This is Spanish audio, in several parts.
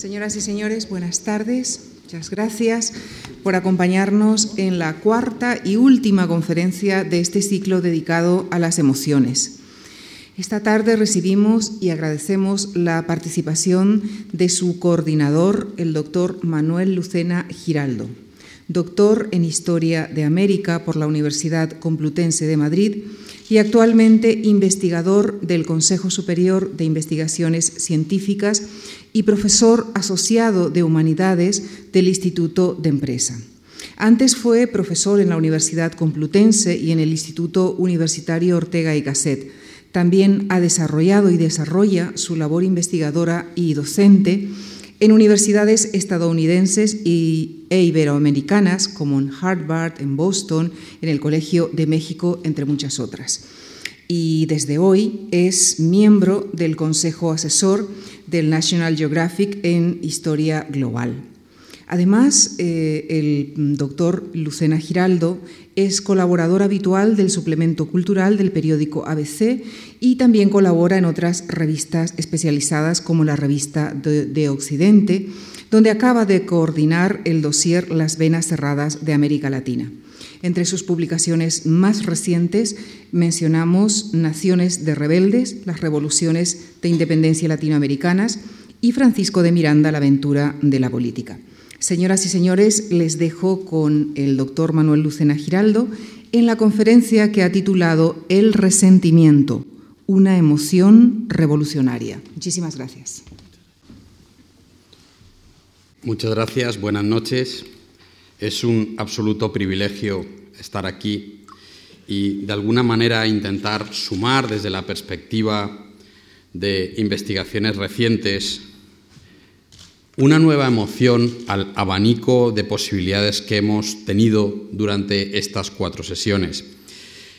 Señoras y señores, buenas tardes. Muchas gracias por acompañarnos en la cuarta y última conferencia de este ciclo dedicado a las emociones. Esta tarde recibimos y agradecemos la participación de su coordinador, el doctor Manuel Lucena Giraldo, doctor en Historia de América por la Universidad Complutense de Madrid y actualmente investigador del Consejo Superior de Investigaciones Científicas y profesor asociado de Humanidades del Instituto de Empresa. Antes fue profesor en la Universidad Complutense y en el Instituto Universitario Ortega y Gasset. También ha desarrollado y desarrolla su labor investigadora y docente en universidades estadounidenses y, e iberoamericanas, como en Harvard, en Boston, en el Colegio de México, entre muchas otras. Y desde hoy es miembro del Consejo Asesor del National Geographic en Historia Global. Además, eh, el doctor Lucena Giraldo es colaborador habitual del suplemento cultural del periódico ABC y también colabora en otras revistas especializadas como la revista de, Occidente, donde acaba de coordinar el dossier Las venas cerradas de América Latina. Entre sus publicaciones más recientes mencionamos Naciones de Rebeldes, las revoluciones de independencia latinoamericanas y Francisco de Miranda, la aventura de la política. Señoras y señores, les dejo con el doctor Manuel Lucena Giraldo en la conferencia que ha titulado El resentimiento, una emoción revolucionaria. Muchísimas gracias. Muchas gracias, buenas noches. Es un absoluto privilegio estar aquí y de alguna manera intentar sumar desde la perspectiva de investigaciones recientes una nueva emoción al abanico de posibilidades que hemos tenido durante estas cuatro sesiones.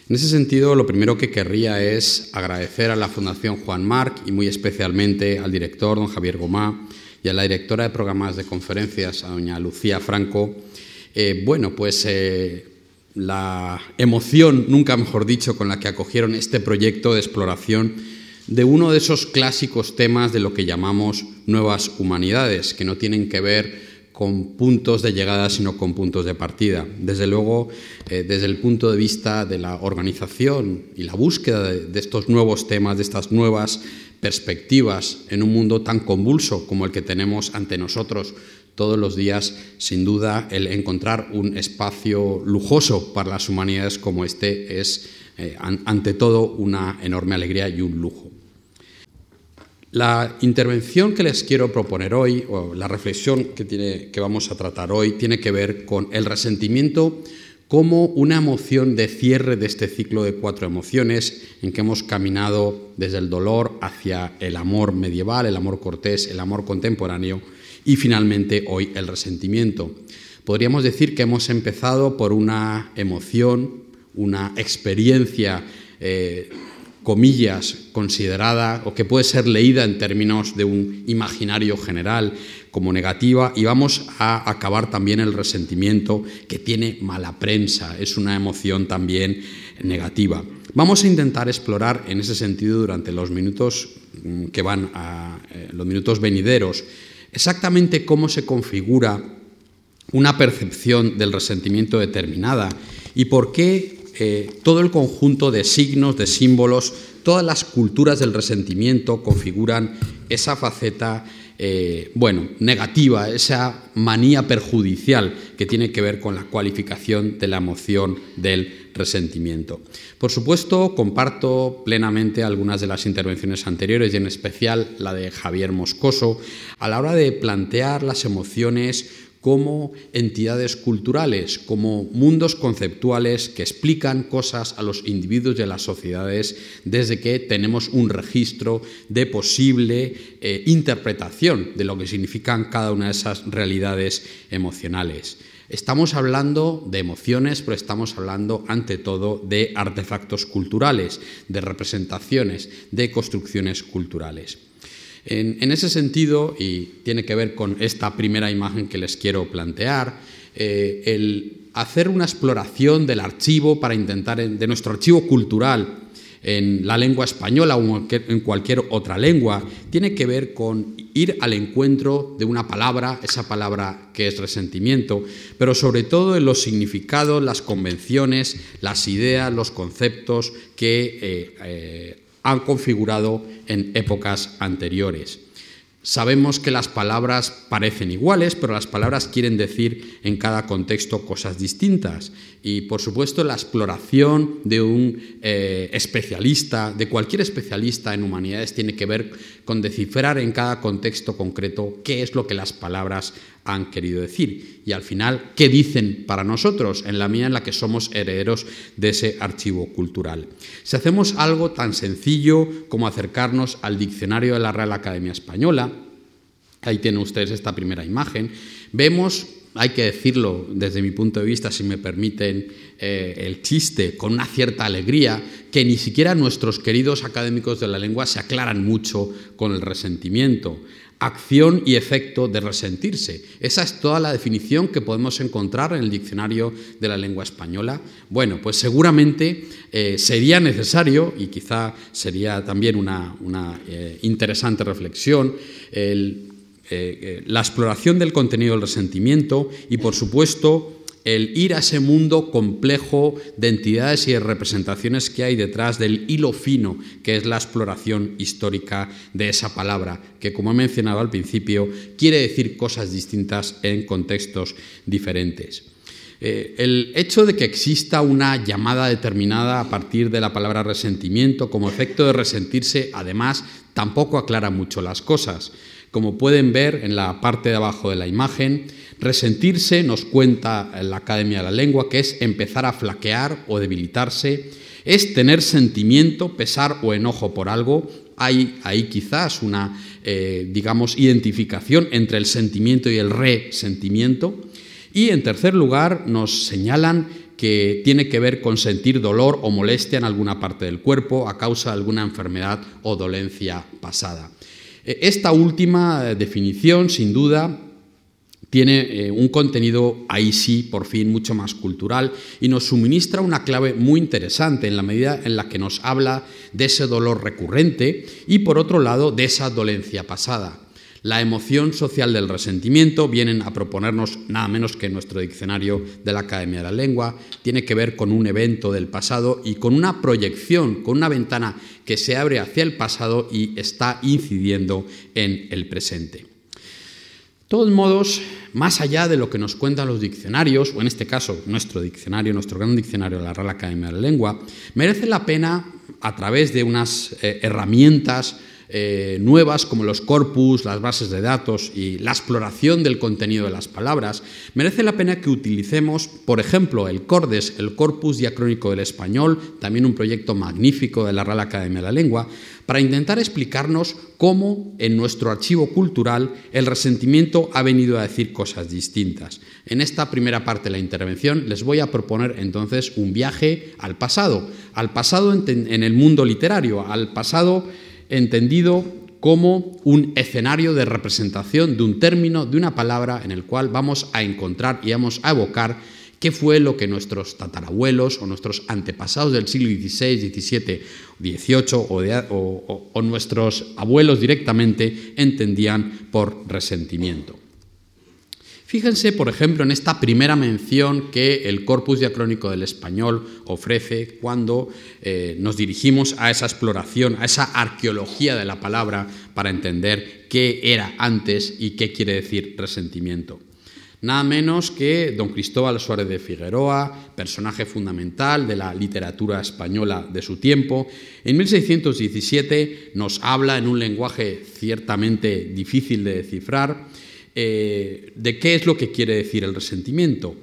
En ese sentido, lo primero que querría es agradecer a la Fundación Juan Marc y muy especialmente al director, don Javier Gomá, y a la directora de programas de conferencias, a doña Lucía Franco, eh, bueno, pues eh, la emoción, nunca mejor dicho, con la que acogieron este proyecto de exploración de uno de esos clásicos temas de lo que llamamos nuevas humanidades, que no tienen que ver con puntos de llegada, sino con puntos de partida. Desde luego, eh, desde el punto de vista de la organización y la búsqueda de, estos nuevos temas, de estas nuevas perspectivas en un mundo tan convulso como el que tenemos ante nosotros todos los días, sin duda, el encontrar un espacio lujoso para las humanidades como este es, eh, ante todo, una enorme alegría y un lujo. La intervención que les quiero proponer hoy, o la reflexión que, vamos a tratar hoy, tiene que ver con el resentimiento como una emoción de cierre de este ciclo de cuatro emociones en que hemos caminado desde el dolor hacia el amor medieval, el amor cortés, el amor contemporáneo y finalmente hoy el resentimiento. Podríamos decir que hemos empezado por una emoción, una experiencia eh, comillas, considerada o que puede ser leída en términos de un imaginario general como negativa y vamos a acabar también el resentimiento que tiene mala prensa, es una emoción también negativa. Vamos a intentar explorar en ese sentido durante los minutos mm, que van a eh, los minutos venideros exactamente cómo se configura una percepción del resentimiento determinada y por qué todo el conjunto de signos, de símbolos, todas las culturas del resentimiento configuran esa faceta, eh, bueno, negativa, esa manía perjudicial que tiene que ver con la cualificación de la emoción del resentimiento. Por supuesto, comparto plenamente algunas de las intervenciones anteriores y en especial la de Javier Moscoso a la hora de plantear las emociones como entidades culturales, como mundos conceptuales que explican cosas a los individuos y a las sociedades desde que tenemos un registro de posible eh, interpretación de lo que significan cada una de esas realidades emocionales. Estamos hablando de emociones, pero estamos hablando ante todo de artefactos culturales, de representaciones, de construcciones culturales. En, ese sentido, y tiene que ver con esta primera imagen que les quiero plantear, eh, el hacer una exploración del archivo para intentar, de nuestro archivo cultural, en la lengua española o en cualquier otra lengua, tiene que ver con ir al encuentro de una palabra, esa palabra que es resentimiento, pero sobre todo en los significados, las convenciones, las ideas, los conceptos que eh, eh, han configurado en épocas anteriores. Sabemos que las palabras parecen iguales, pero las palabras quieren decir en cada contexto cosas distintas. Y por supuesto la exploración de un eh, especialista, de cualquier especialista en humanidades, tiene que ver con descifrar en cada contexto concreto qué es lo que las palabras han querido decir y al final qué dicen para nosotros en la medida en la que somos herederos de ese archivo cultural. Si hacemos algo tan sencillo como acercarnos al diccionario de la Real Academia Española, ahí tienen ustedes esta primera imagen, vemos hay que decirlo desde mi punto de vista, si me permiten eh, el chiste, con una cierta alegría, que ni siquiera nuestros queridos académicos de la lengua se aclaran mucho con el resentimiento acción y efecto de resentirse. Esa es toda la definición que podemos encontrar en el diccionario de la lengua española. Bueno, pues seguramente eh, sería necesario, y quizá sería también una, eh, interesante reflexión, eh, la exploración del contenido del resentimiento y, por supuesto, el ir a ese mundo complejo de entidades y de representaciones que hay detrás del hilo fino que es la exploración histórica de esa palabra, que como he mencionado al principio, quiere decir cosas distintas en contextos diferentes. Eh, el hecho de que exista una llamada determinada a partir de la palabra resentimiento como efecto de resentirse, además, tampoco aclara mucho las cosas. Como pueden ver en la parte de abajo de la imagen, Resentirse, nos cuenta la Academia de la Lengua, que es empezar a flaquear o debilitarse, es tener sentimiento, pesar o enojo por algo. Hay ahí quizás una, eh, digamos, identificación entre el sentimiento y el resentimiento. Y en tercer lugar, nos señalan que tiene que ver con sentir dolor o molestia en alguna parte del cuerpo a causa de alguna enfermedad o dolencia pasada. Eh, esta última definición, sin duda, tiene eh, un contenido ahí sí, por fin, mucho más cultural y nos suministra una clave muy interesante en la medida en la que nos habla de ese dolor recurrente y, por otro lado, de esa dolencia pasada. La emoción social del resentimiento, vienen a proponernos nada menos que nuestro diccionario de la Academia de la Lengua, tiene que ver con un evento del pasado y con una proyección, con una ventana que se abre hacia el pasado y está incidiendo en el presente. Todos modos, más allá de lo que nos cuentan los diccionarios, o en este caso nuestro diccionario, nuestro gran diccionario de la Real Academia de la Lengua, merece la pena, a través de unas eh, herramientas eh, nuevas como los corpus, las bases de datos y la exploración del contenido de las palabras, merece la pena que utilicemos, por ejemplo, el CORDES, el Corpus Diacrónico del Español, también un proyecto magnífico de la Real Academia de la Lengua, para intentar explicarnos cómo en nuestro archivo cultural el resentimiento ha venido a decir cosas distintas. En esta primera parte de la intervención les voy a proponer entonces un viaje al pasado, al pasado en el mundo literario, al pasado entendido como un escenario de representación de un término, de una palabra en el cual vamos a encontrar y vamos a evocar qué fue lo que nuestros tatarabuelos o nuestros antepasados del siglo XVI, XVII, XVIII o, o nuestros abuelos directamente entendían por resentimiento. Fíjense, por ejemplo, en esta primera mención que el Corpus Diacrónico del Español ofrece cuando eh, nos dirigimos a esa exploración, a esa arqueología de la palabra para entender qué era antes y qué quiere decir resentimiento. Nada menos que don Cristóbal Suárez de Figueroa, personaje fundamental de la literatura española de su tiempo, en 1617 nos habla en un lenguaje ciertamente difícil de descifrar, eh, de qué es lo que quiere decir el resentimiento.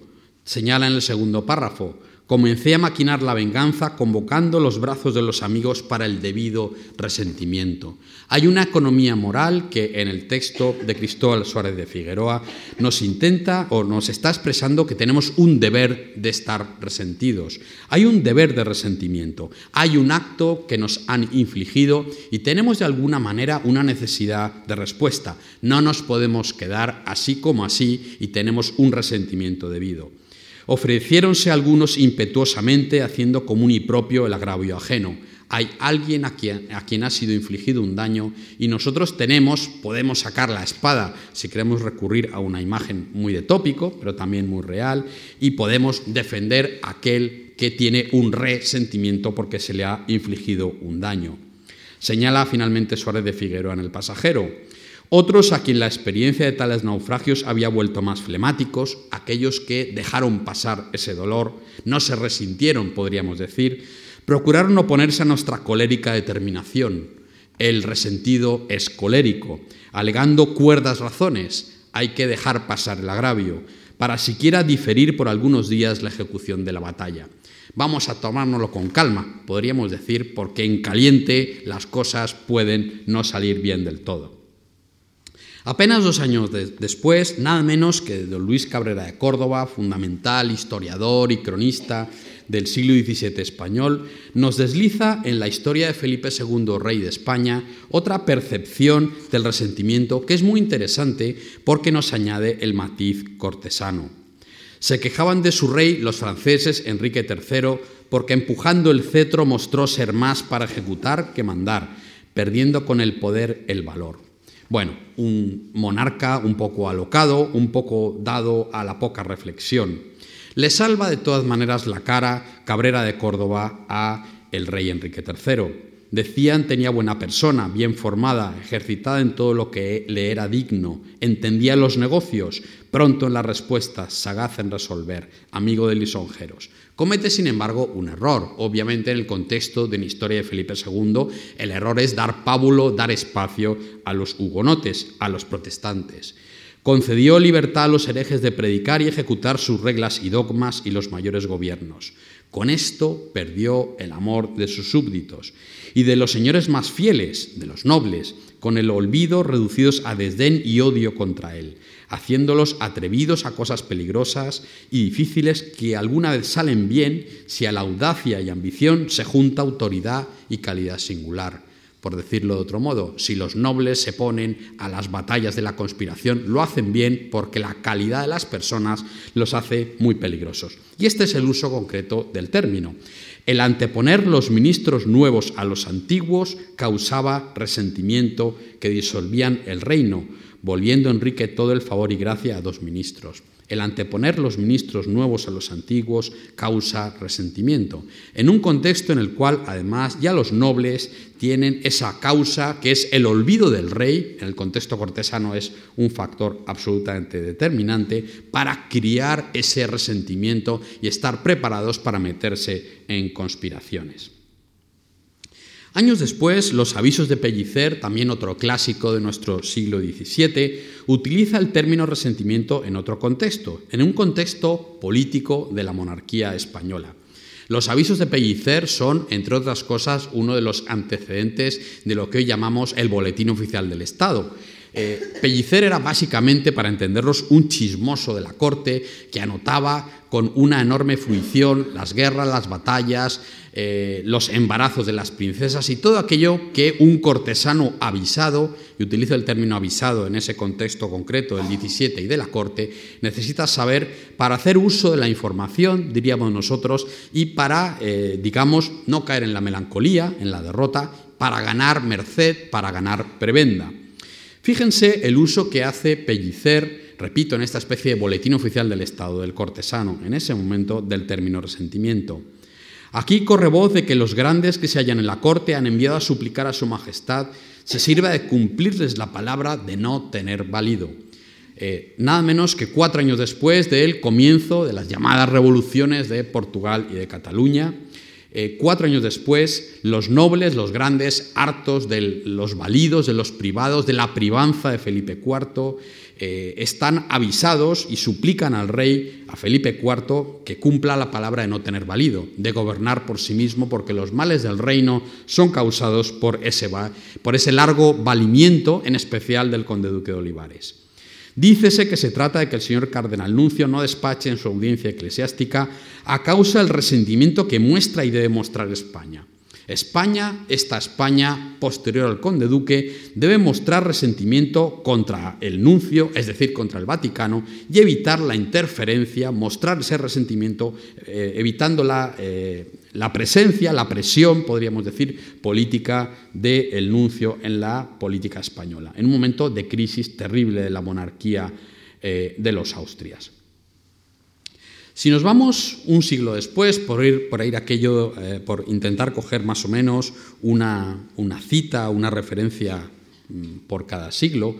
Señala en el segundo párrafo, Comencé a maquinar la venganza convocando los brazos de los amigos para el debido resentimiento. Hay una economía moral que en el texto de Cristóbal Suárez de Figueroa nos intenta o nos está expresando que tenemos un deber de estar resentidos. Hay un deber de resentimiento. Hay un acto que nos han infligido y tenemos de alguna manera una necesidad de respuesta. No nos podemos quedar así como así y tenemos un resentimiento debido. Ofreciéronse algunos impetuosamente, haciendo común y propio el agravio ajeno. hay alguien a quien, a quien, ha sido infligido un daño y nosotros tenemos, podemos sacar la espada si queremos recurrir a una imagen muy de tópico, pero también muy real, y podemos defender a aquel que tiene un resentimiento porque se le ha infligido un daño. Señala finalmente Suárez de Figueroa en El pasajero. Otros a quien la experiencia de tales naufragios había vuelto más flemáticos, aquellos que dejaron pasar ese dolor, no se resintieron, podríamos decir, procuraron oponerse a nuestra colérica determinación. El resentido es colérico, alegando cuerdas razones. Hay que dejar pasar el agravio, para siquiera diferir por algunos días la ejecución de la batalla. Vamos a tomárnoslo con calma, podríamos decir, porque en caliente las cosas pueden no salir bien del todo. Apenas dos años después, nada menos que don Luis Cabrera de Córdoba, fundamental historiador y cronista del siglo XVII español, nos desliza en la historia de Felipe II, rey de España, otra percepción del resentimiento que es muy interesante porque nos añade el matiz cortesano. Se quejaban de su rey los franceses Enrique III porque empujando el cetro mostró ser más para ejecutar que mandar, perdiendo con el poder el valor. Bueno, un monarca un poco alocado, un poco dado a la poca reflexión. Le salva de todas maneras la cara Cabrera de Córdoba a el rey Enrique III. Decían tenía buena persona, bien formada, ejercitada en todo lo que le era digno, entendía los negocios, pronto en las respuestas, sagaz en resolver, amigo de lisonjeros. Comete, sin embargo, un error. Obviamente, en el contexto de la historia de Felipe II, el error es dar pábulo, dar espacio a los hugonotes, a los protestantes. Concedió libertad a los herejes de predicar y ejecutar sus reglas y dogmas y los mayores gobiernos. Con esto perdió el amor de sus súbditos y de los señores más fieles, de los nobles, con el olvido reducidos a desdén y odio contra él haciéndolos atrevidos a cosas peligrosas y difíciles que alguna vez salen bien si a la audacia y ambición se junta autoridad y calidad singular. Por decirlo de otro modo, si los nobles se ponen a las batallas de la conspiración, lo hacen bien porque la calidad de las personas los hace muy peligrosos. Y este es el uso concreto del término. El anteponer los ministros nuevos a los antiguos causaba resentimiento que disolvían el reino, volviendo Enrique todo el favor y gracia a dos ministros. El anteponer los ministros nuevos a los antiguos causa resentimiento, en un contexto en el cual además ya los nobles tienen esa causa que es el olvido del rey, en el contexto cortesano es un factor absolutamente determinante para criar ese resentimiento y estar preparados para meterse en conspiraciones. Años después, los avisos de Pellicer, también otro clásico de nuestro siglo XVII, utiliza el término resentimiento en otro contexto, en un contexto político de la monarquía española. Los avisos de Pellicer son, entre otras cosas, uno de los antecedentes de lo que hoy llamamos el Boletín Oficial del Estado. Eh, Pellicer era básicamente, para entenderlos, un chismoso de la corte que anotaba con una enorme fruición las guerras, las batallas, eh, los embarazos de las princesas y todo aquello que un cortesano avisado, y utilizo el término avisado en ese contexto concreto del 17 y de la corte, necesita saber para hacer uso de la información, diríamos nosotros, y para, eh, digamos, no caer en la melancolía, en la derrota, para ganar merced, para ganar prebenda. Fíjense el uso que hace Pellicer repito, en esta especie de boletín oficial del Estado, del cortesano, en ese momento del término resentimiento. Aquí corre voz de que los grandes que se hallan en la corte han enviado a suplicar a su majestad se sirva de cumplirles la palabra de no tener válido. Eh, nada menos que cuatro años después del comienzo de las llamadas revoluciones de Portugal y de Cataluña, eh, cuatro años después, los nobles, los grandes, hartos de los validos, de los privados, de la privanza de Felipe IV, eh, están avisados y suplican al rey, a Felipe IV, que cumpla la palabra de no tener valido, de gobernar por sí mismo, porque los males del reino son causados por ese, por ese largo valimiento, en especial del conde duque de Olivares. Dícese que se trata de que el señor cardenal nuncio no despache en su audiencia eclesiástica a causa del resentimiento que muestra y debe mostrar España. España, esta España posterior al conde duque, debe mostrar resentimiento contra el nuncio, es decir, contra el Vaticano, y evitar la interferencia, mostrar ese resentimiento, eh, evitando la, eh, la, presencia, la presión, podríamos decir, política del nuncio en la política española, en un momento de crisis terrible de la monarquía eh, de los Austrias. Si nos vamos un siglo después, por ir, por ir aquello, eh, por intentar coger más o menos una, cita, una referencia mm, por cada siglo,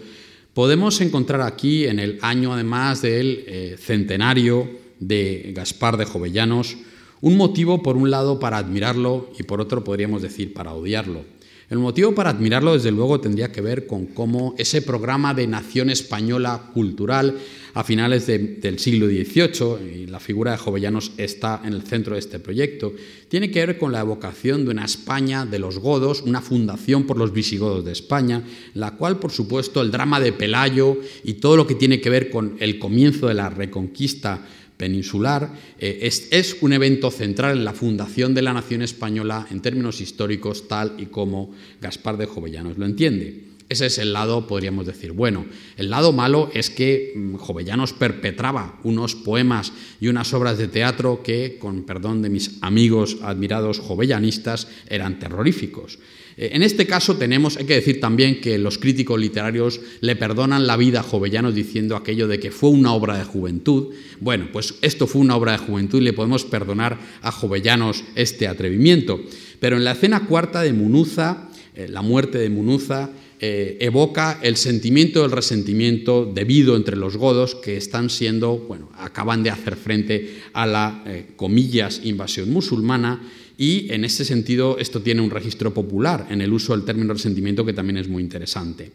podemos encontrar aquí, en el año además del eh, centenario de Gaspar de Jovellanos, un motivo por un lado para admirarlo y por otro podríamos decir para odiarlo. El motivo para admirarlo, desde luego, tendría que ver con cómo ese programa de nación española cultural a finales del siglo XVIII, y la figura de Jovellanos está en el centro de este proyecto, tiene que ver con la evocación de una España de los godos, una fundación por los visigodos de España, la cual, por supuesto, el drama de Pelayo y todo lo que tiene que ver con el comienzo de la reconquista peninsular, eh, es, un evento central en la fundación de la nación española en términos históricos, tal y como Gaspar de Jovellanos lo entiende. Ese es el lado, podríamos decir, bueno. El lado malo es que mm, Jovellanos perpetraba unos poemas y unas obras de teatro que, con perdón de mis amigos admirados jovellanistas, eran terroríficos. Eh, en este caso tenemos, hay que decir también que los críticos literarios le perdonan la vida a Jovellanos diciendo aquello de que fue una obra de juventud. Bueno, pues esto fue una obra de juventud y le podemos perdonar a Jovellanos este atrevimiento. Pero en la escena cuarta de Munuza, eh, la muerte de Munuza, eh, evoca el sentimiento del resentimiento debido entre los godos que están siendo, bueno, acaban de hacer frente a la, comillas, invasión musulmana y en ese sentido esto tiene un registro popular en el uso del término resentimiento que también es muy interesante.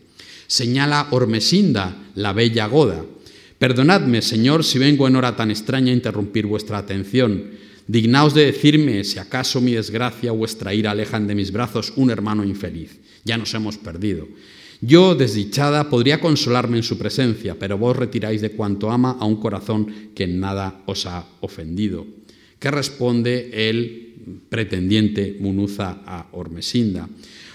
Señala Ormesinda, la bella goda. Perdonadme, Señor, si vengo en hora tan extraña a interrumpir vuestra atención. Dignaos de decirme si acaso mi desgracia o vuestra ira alejan de mis brazos un hermano infeliz. Ya nos hemos perdido. Yo, desdichada, podría consolarme en su presencia, pero vos retiráis de cuanto ama a un corazón que en nada os ha ofendido. ¿Qué responde el pretendiente Munuza a Ormesinda.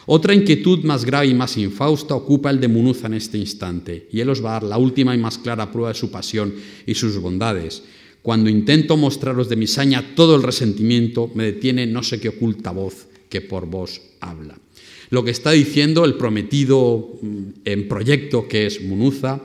Otra inquietud más grave y más infausta ocupa el de Munuza en este instante, y él os va a dar la última y más clara prueba de su pasión y sus bondades. Cuando intento mostraros de mi saña todo el resentimiento, me detiene no sé qué oculta voz que por vos habla. Lo que está diciendo el prometido mm, en proyecto que es Munuza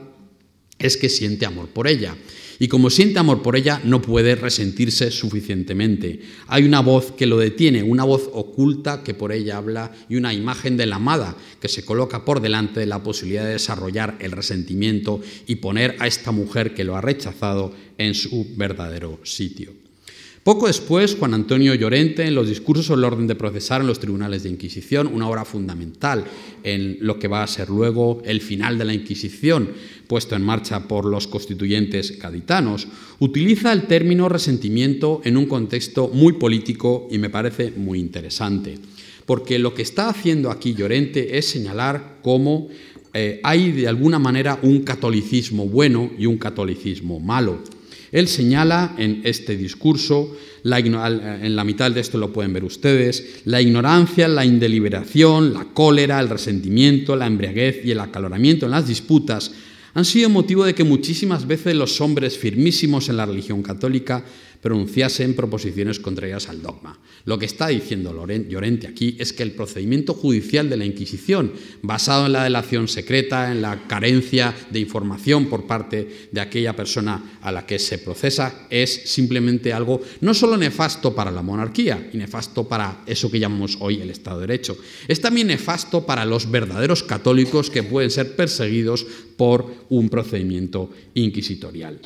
es que siente amor por ella y como siente amor por ella, no puede resentirse suficientemente. Hay una voz que lo detiene, una voz oculta que por ella habla y una imagen de la amada que se coloca por delante de la posibilidad de desarrollar el resentimiento y poner a esta mujer que lo ha rechazado en su verdadero sitio. Poco después, Juan Antonio Llorente, en los discursos sobre el orden de procesar en los tribunales de Inquisición, una obra fundamental en lo que va a ser luego el final de la Inquisición, puesto en marcha por los constituyentes gaditanos, utiliza el término resentimiento en un contexto muy político y me parece muy interesante. Porque lo que está haciendo aquí Llorente es señalar cómo eh, hay de alguna manera un catolicismo bueno y un catolicismo malo. Él señala en este discurso, en la mitad de esto lo pueden ver ustedes, la ignorancia, la indeliberación, la cólera, el resentimiento, la embriaguez y el acaloramiento en las disputas han sido motivo de que muchísimas veces los hombres firmísimos en la religión católica pronunciasen proposiciones contrarias al dogma. Lo que está diciendo Llorente aquí es que el procedimiento judicial de la Inquisición, basado en la delación secreta, en la carencia de información por parte de aquella persona a la que se procesa, es simplemente algo no solo nefasto para la monarquía y nefasto para eso que llamamos hoy el Estado de Derecho, es también nefasto para los verdaderos católicos que pueden ser perseguidos por un procedimiento inquisitorial.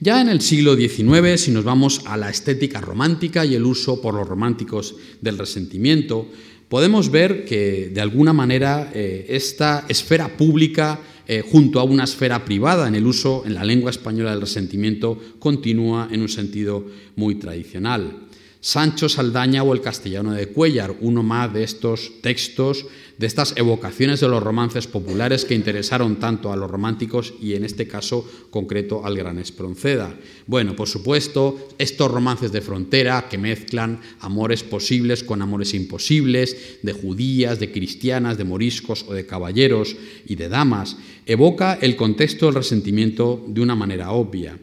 Ya en el siglo XIX, si nos vamos a la estética romántica y el uso por los románticos del resentimiento, podemos ver que de alguna manera eh, esta esfera pública eh, junto a una esfera privada en el uso en la lengua española del resentimiento continúa en un sentido muy tradicional. Sancho Saldaña o el castellano de Cuellar, uno más de estos textos, de estas evocaciones de los romances populares que interesaron tanto a los románticos y en este caso concreto al gran Espronceda. Bueno, por supuesto, estos romances de frontera que mezclan amores posibles con amores imposibles, de judías, de cristianas, de moriscos o de caballeros y de damas, evoca el contexto del resentimiento de una manera obvia.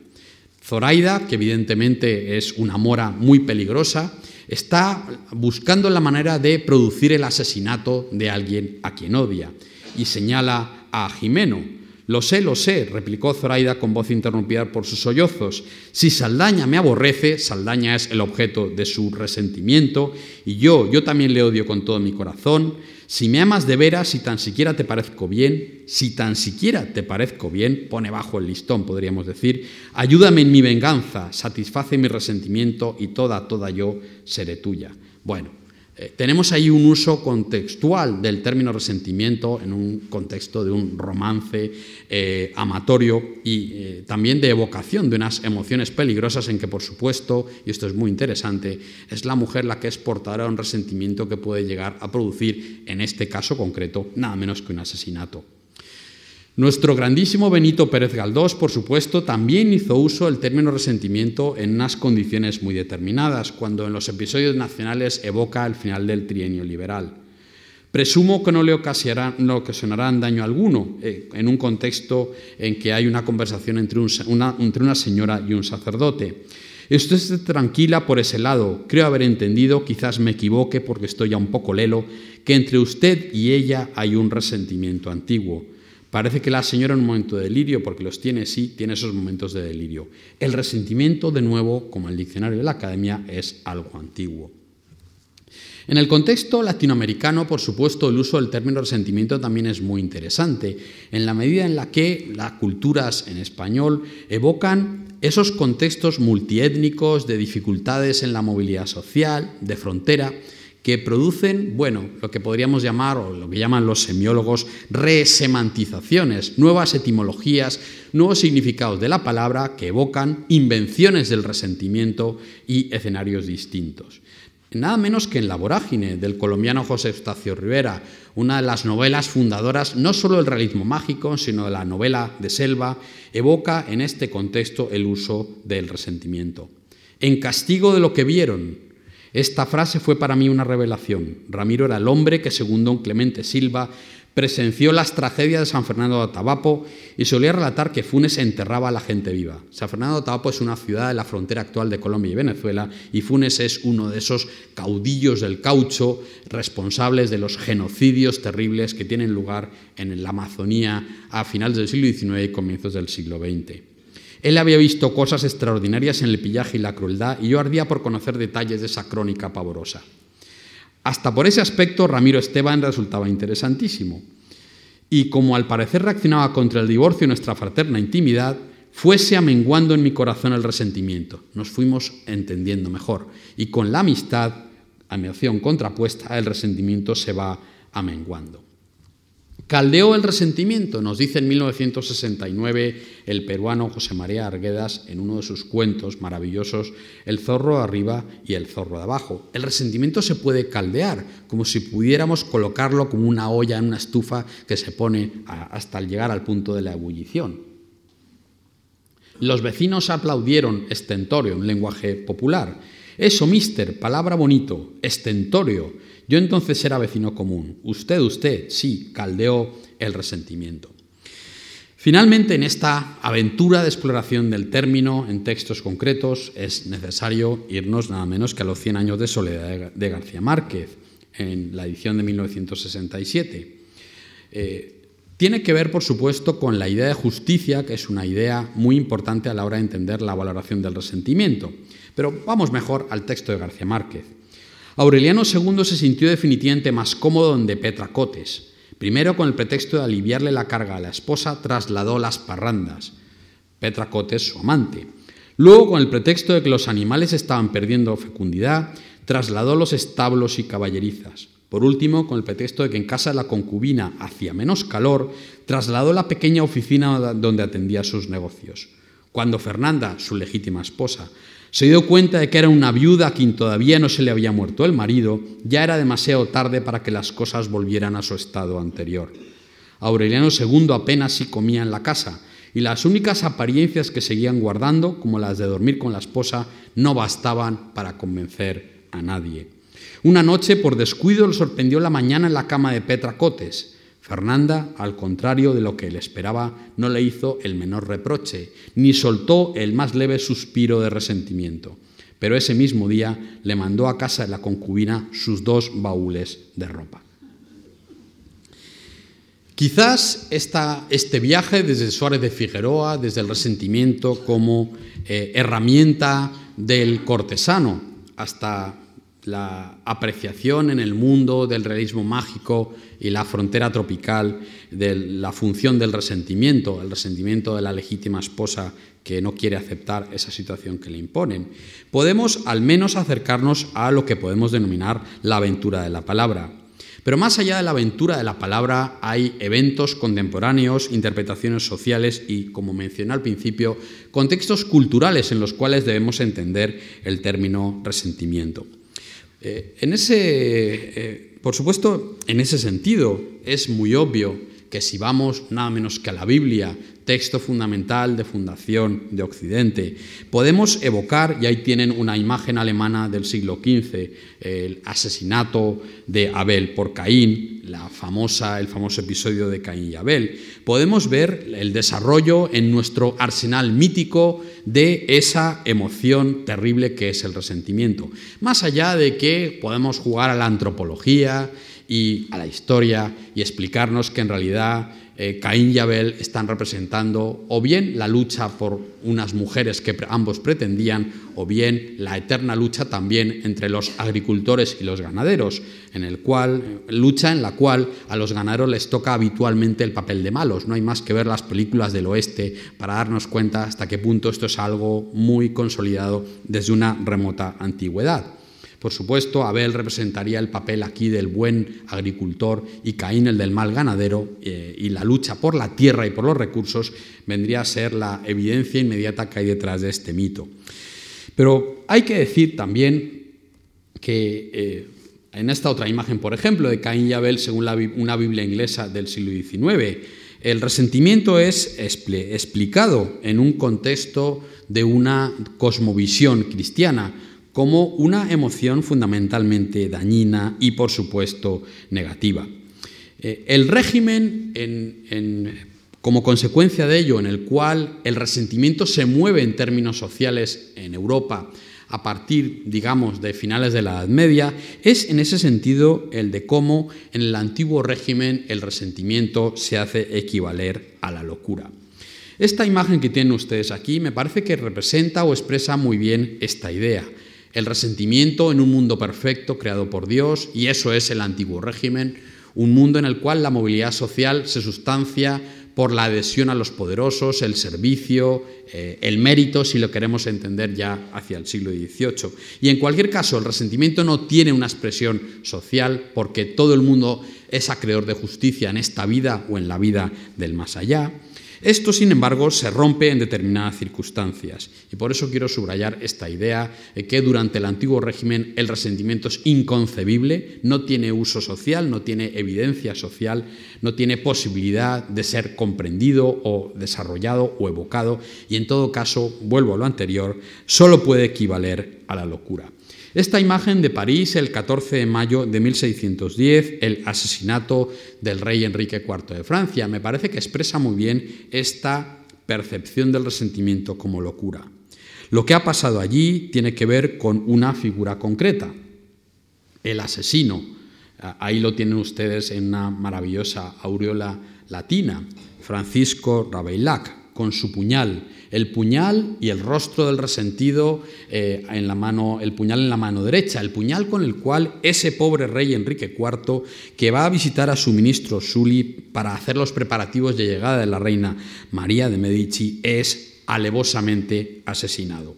Zoraida, que evidentemente es una mora muy peligrosa, está buscando la manera de producir el asesinato de alguien a quien odia y señala a Jimeno, lo sé, lo sé, replicó Zoraida con voz interrumpida por sus sollozos. Si Saldaña me aborrece, Saldaña es el objeto de su resentimiento, y yo, yo también le odio con todo mi corazón. Si me amas de veras, si tan siquiera te parezco bien, si tan siquiera te parezco bien, pone bajo el listón, podríamos decir, ayúdame en mi venganza, satisface mi resentimiento y toda, toda yo seré tuya. Bueno, eh, tenemos ahí un uso contextual del término resentimiento en un contexto de un romance eh, amatorio y eh, también de evocación de unas emociones peligrosas en que, por supuesto, y esto es muy interesante, es la mujer la que es portadora de un resentimiento que puede llegar a producir, en este caso concreto, nada menos que un asesinato. Nuestro grandísimo Benito Pérez Galdós, por supuesto, también hizo uso del término resentimiento en unas condiciones muy determinadas, cuando en los episodios nacionales evoca el final del trienio liberal. Presumo que no le ocasionarán, daño alguno eh, en un contexto en que hay una conversación entre, una, entre una señora y un sacerdote. Estoy tranquila por ese lado. Creo haber entendido, quizás me equivoque porque estoy ya un poco lelo, que entre usted y ella hay un resentimiento antiguo. Parece que la señora en un momento de delirio, porque los tiene, sí, tiene esos momentos de delirio. El resentimiento, de nuevo, como el diccionario de la academia, es algo antiguo. En el contexto latinoamericano, por supuesto, el uso del término resentimiento también es muy interesante, en la medida en la que las culturas en español evocan esos contextos multiétnicos de dificultades en la movilidad social, de frontera, que producen, bueno, lo que podríamos llamar, o lo que llaman los semiólogos, resemantizaciones, nuevas etimologías, nuevos significados de la palabra que evocan invenciones del resentimiento y escenarios distintos. Nada menos que en La vorágine del colombiano José Eustacio Rivera, una de las novelas fundadoras no solo del realismo mágico, sino de la novela de selva, evoca en este contexto el uso del resentimiento. En castigo de lo que vieron, esta frase fue para mí una revelación. Ramiro era el hombre que, según don Clemente Silva, presenció las tragedias de San Fernando de Atabapo y solía relatar que Funes enterraba a la gente viva. San Fernando de Atabapo es una ciudad de la frontera actual de Colombia y Venezuela y Funes es uno de esos caudillos del caucho responsables de los genocidios terribles que tienen lugar en la Amazonía a finales del siglo XIX y comienzos del siglo XX. Él había visto cosas extraordinarias en el pillaje y la crueldad y yo ardía por conocer detalles de esa crónica pavorosa. Hasta por ese aspecto Ramiro Esteban resultaba interesantísimo. Y como al parecer reaccionaba contra el divorcio y nuestra fraterna intimidad, fuese amenguando en mi corazón el resentimiento. Nos fuimos entendiendo mejor. Y con la amistad, a mi contrapuesta, el resentimiento se va amenguando. Caldeó el resentimiento, nos dice en 1969 el peruano José María Arguedas en uno de sus cuentos maravillosos, El zorro arriba y el zorro de abajo. El resentimiento se puede caldear, como si pudiéramos colocarlo como una olla en una estufa que se pone hasta llegar al punto de la ebullición. Los vecinos aplaudieron estentorio, en lenguaje popular. Eso, mister, palabra bonito, estentorio yo entonces era vecino común. Usted, usted, sí, caldeó el resentimiento. Finalmente, en esta aventura de exploración del término en textos concretos, es necesario irnos nada menos que a los 100 años de soledad de García Márquez, en la edición de 1967. Eh, tiene que ver, por supuesto, con la idea de justicia, que es una idea muy importante a la hora de entender la valoración del resentimiento. Pero vamos mejor al texto de García Márquez. Aureliano II se sintió definitivamente más cómodo donde Petra Cotes. Primero, con el pretexto de aliviarle la carga a la esposa, trasladó las parrandas. Petra Cotes, su amante. Luego, con el pretexto de que los animales estaban perdiendo fecundidad, trasladó los establos y caballerizas. Por último, con el pretexto de que en casa la concubina hacía menos calor, trasladó la pequeña oficina donde atendía sus negocios. Cuando Fernanda, su legítima esposa, Se dio cuenta de que era una viuda a quien todavía no se le había muerto el marido, ya era demasiado tarde para que las cosas volvieran a su estado anterior. Aureliano II apenas si comía en la casa, y las únicas apariencias que seguían guardando, como las de dormir con la esposa, no bastaban para convencer a nadie. Una noche, por descuido, le sorprendió la mañana en la cama de Petra Cotes. Fernanda, al contrario de lo que él esperaba, no le hizo el menor reproche, ni soltó el más leve suspiro de resentimiento. Pero ese mismo día le mandó a casa de la concubina sus dos baúles de ropa. Quizás este viaje desde Suárez de Figueroa, desde el resentimiento como eh, herramienta del cortesano, hasta la apreciación en el mundo del realismo mágico y la frontera tropical de la función del resentimiento, el resentimiento de la legítima esposa que no quiere aceptar esa situación que le imponen. Podemos al menos acercarnos a lo que podemos denominar la aventura de la palabra, pero más allá de la aventura de la palabra hay eventos contemporáneos, interpretaciones sociales y, como mencioné al principio, contextos culturales en los cuales debemos entender el término resentimiento. Eh, en ese, eh, por supuesto, en ese sentido, es muy obvio que si vamos nada menos que a la Biblia, texto fundamental de fundación de Occidente. Podemos evocar, y ahí tienen una imagen alemana del siglo XV, el asesinato de Abel por Caín, la famosa, el famoso episodio de Caín y Abel. Podemos ver el desarrollo en nuestro arsenal mítico de esa emoción terrible que es el resentimiento. Más allá de que podemos jugar a la antropología y a la historia y explicarnos que en realidad eh, Caín y Abel están representando o bien la lucha por unas mujeres que ambos pretendían, o bien la eterna lucha también entre los agricultores y los ganaderos, en el cual lucha en la cual a los ganaderos les toca habitualmente el papel de malos. No hay más que ver las películas del oeste para darnos cuenta hasta qué punto esto es algo muy consolidado desde una remota antigüedad. Por supuesto, Abel representaría el papel aquí del buen agricultor y Caín el del mal ganadero, eh, y la lucha por la tierra y por los recursos vendría a ser la evidencia inmediata que hay detrás de este mito. Pero hay que decir también que eh, en esta otra imagen, por ejemplo, de Caín y Abel, según una Biblia inglesa del siglo XIX, el resentimiento es explicado en un contexto de una cosmovisión cristiana, como una emoción fundamentalmente dañina y, por supuesto, negativa. Eh, el régimen, como consecuencia de ello, en el cual el resentimiento se mueve en términos sociales en Europa a partir, digamos, de finales de la Edad Media, es en ese sentido el de cómo en el antiguo régimen el resentimiento se hace equivaler a la locura. Esta imagen que tienen ustedes aquí me parece que representa o expresa muy bien esta idea el resentimiento en un mundo perfecto creado por Dios, y eso es el antiguo régimen, un mundo en el cual la movilidad social se sustancia por la adhesión a los poderosos, el servicio, eh, el mérito, si lo queremos entender ya hacia el siglo XVIII. Y en cualquier caso, el resentimiento no tiene una expresión social porque todo el mundo es acreedor de justicia en esta vida o en la vida del más allá. Esto, sin embargo, se rompe en determinadas circunstancias y por eso quiero subrayar esta idea de que durante el antiguo régimen el resentimiento es inconcebible, no tiene uso social, no tiene evidencia social, no tiene posibilidad de ser comprendido o desarrollado o evocado y en todo caso, vuelvo a lo anterior, solo puede equivaler a la locura. Esta imagen de París, el 14 de mayo de 1610, el asesinato del rey Enrique IV de Francia, me parece que expresa muy bien esta percepción del resentimiento como locura. Lo que ha pasado allí tiene que ver con una figura concreta, el asesino. Ahí lo tienen ustedes en una maravillosa aureola latina, Francisco Rabeillac, con su puñal el puñal y el rostro del resentido eh, en la mano, el puñal en la mano derecha, el puñal con el cual ese pobre rey Enrique IV, que va a visitar a su ministro Sully para hacer los preparativos de llegada de la reina María de Medici, es alevosamente asesinado.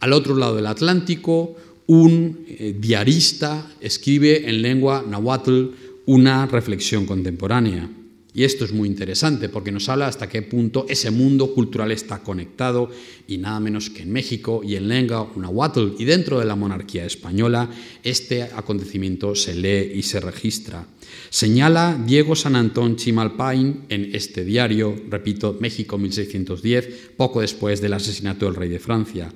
Al otro lado del Atlántico, un eh, diarista escribe en lengua nahuatl una reflexión contemporánea. Y esto es muy interesante porque nos habla hasta qué punto ese mundo cultural está conectado y nada menos que en México y en lengua nahuatl y dentro de la monarquía española este acontecimiento se lee y se registra. Señala Diego San Antón Chimalpain en este diario, repito, México 1610, poco después del asesinato del rey de Francia.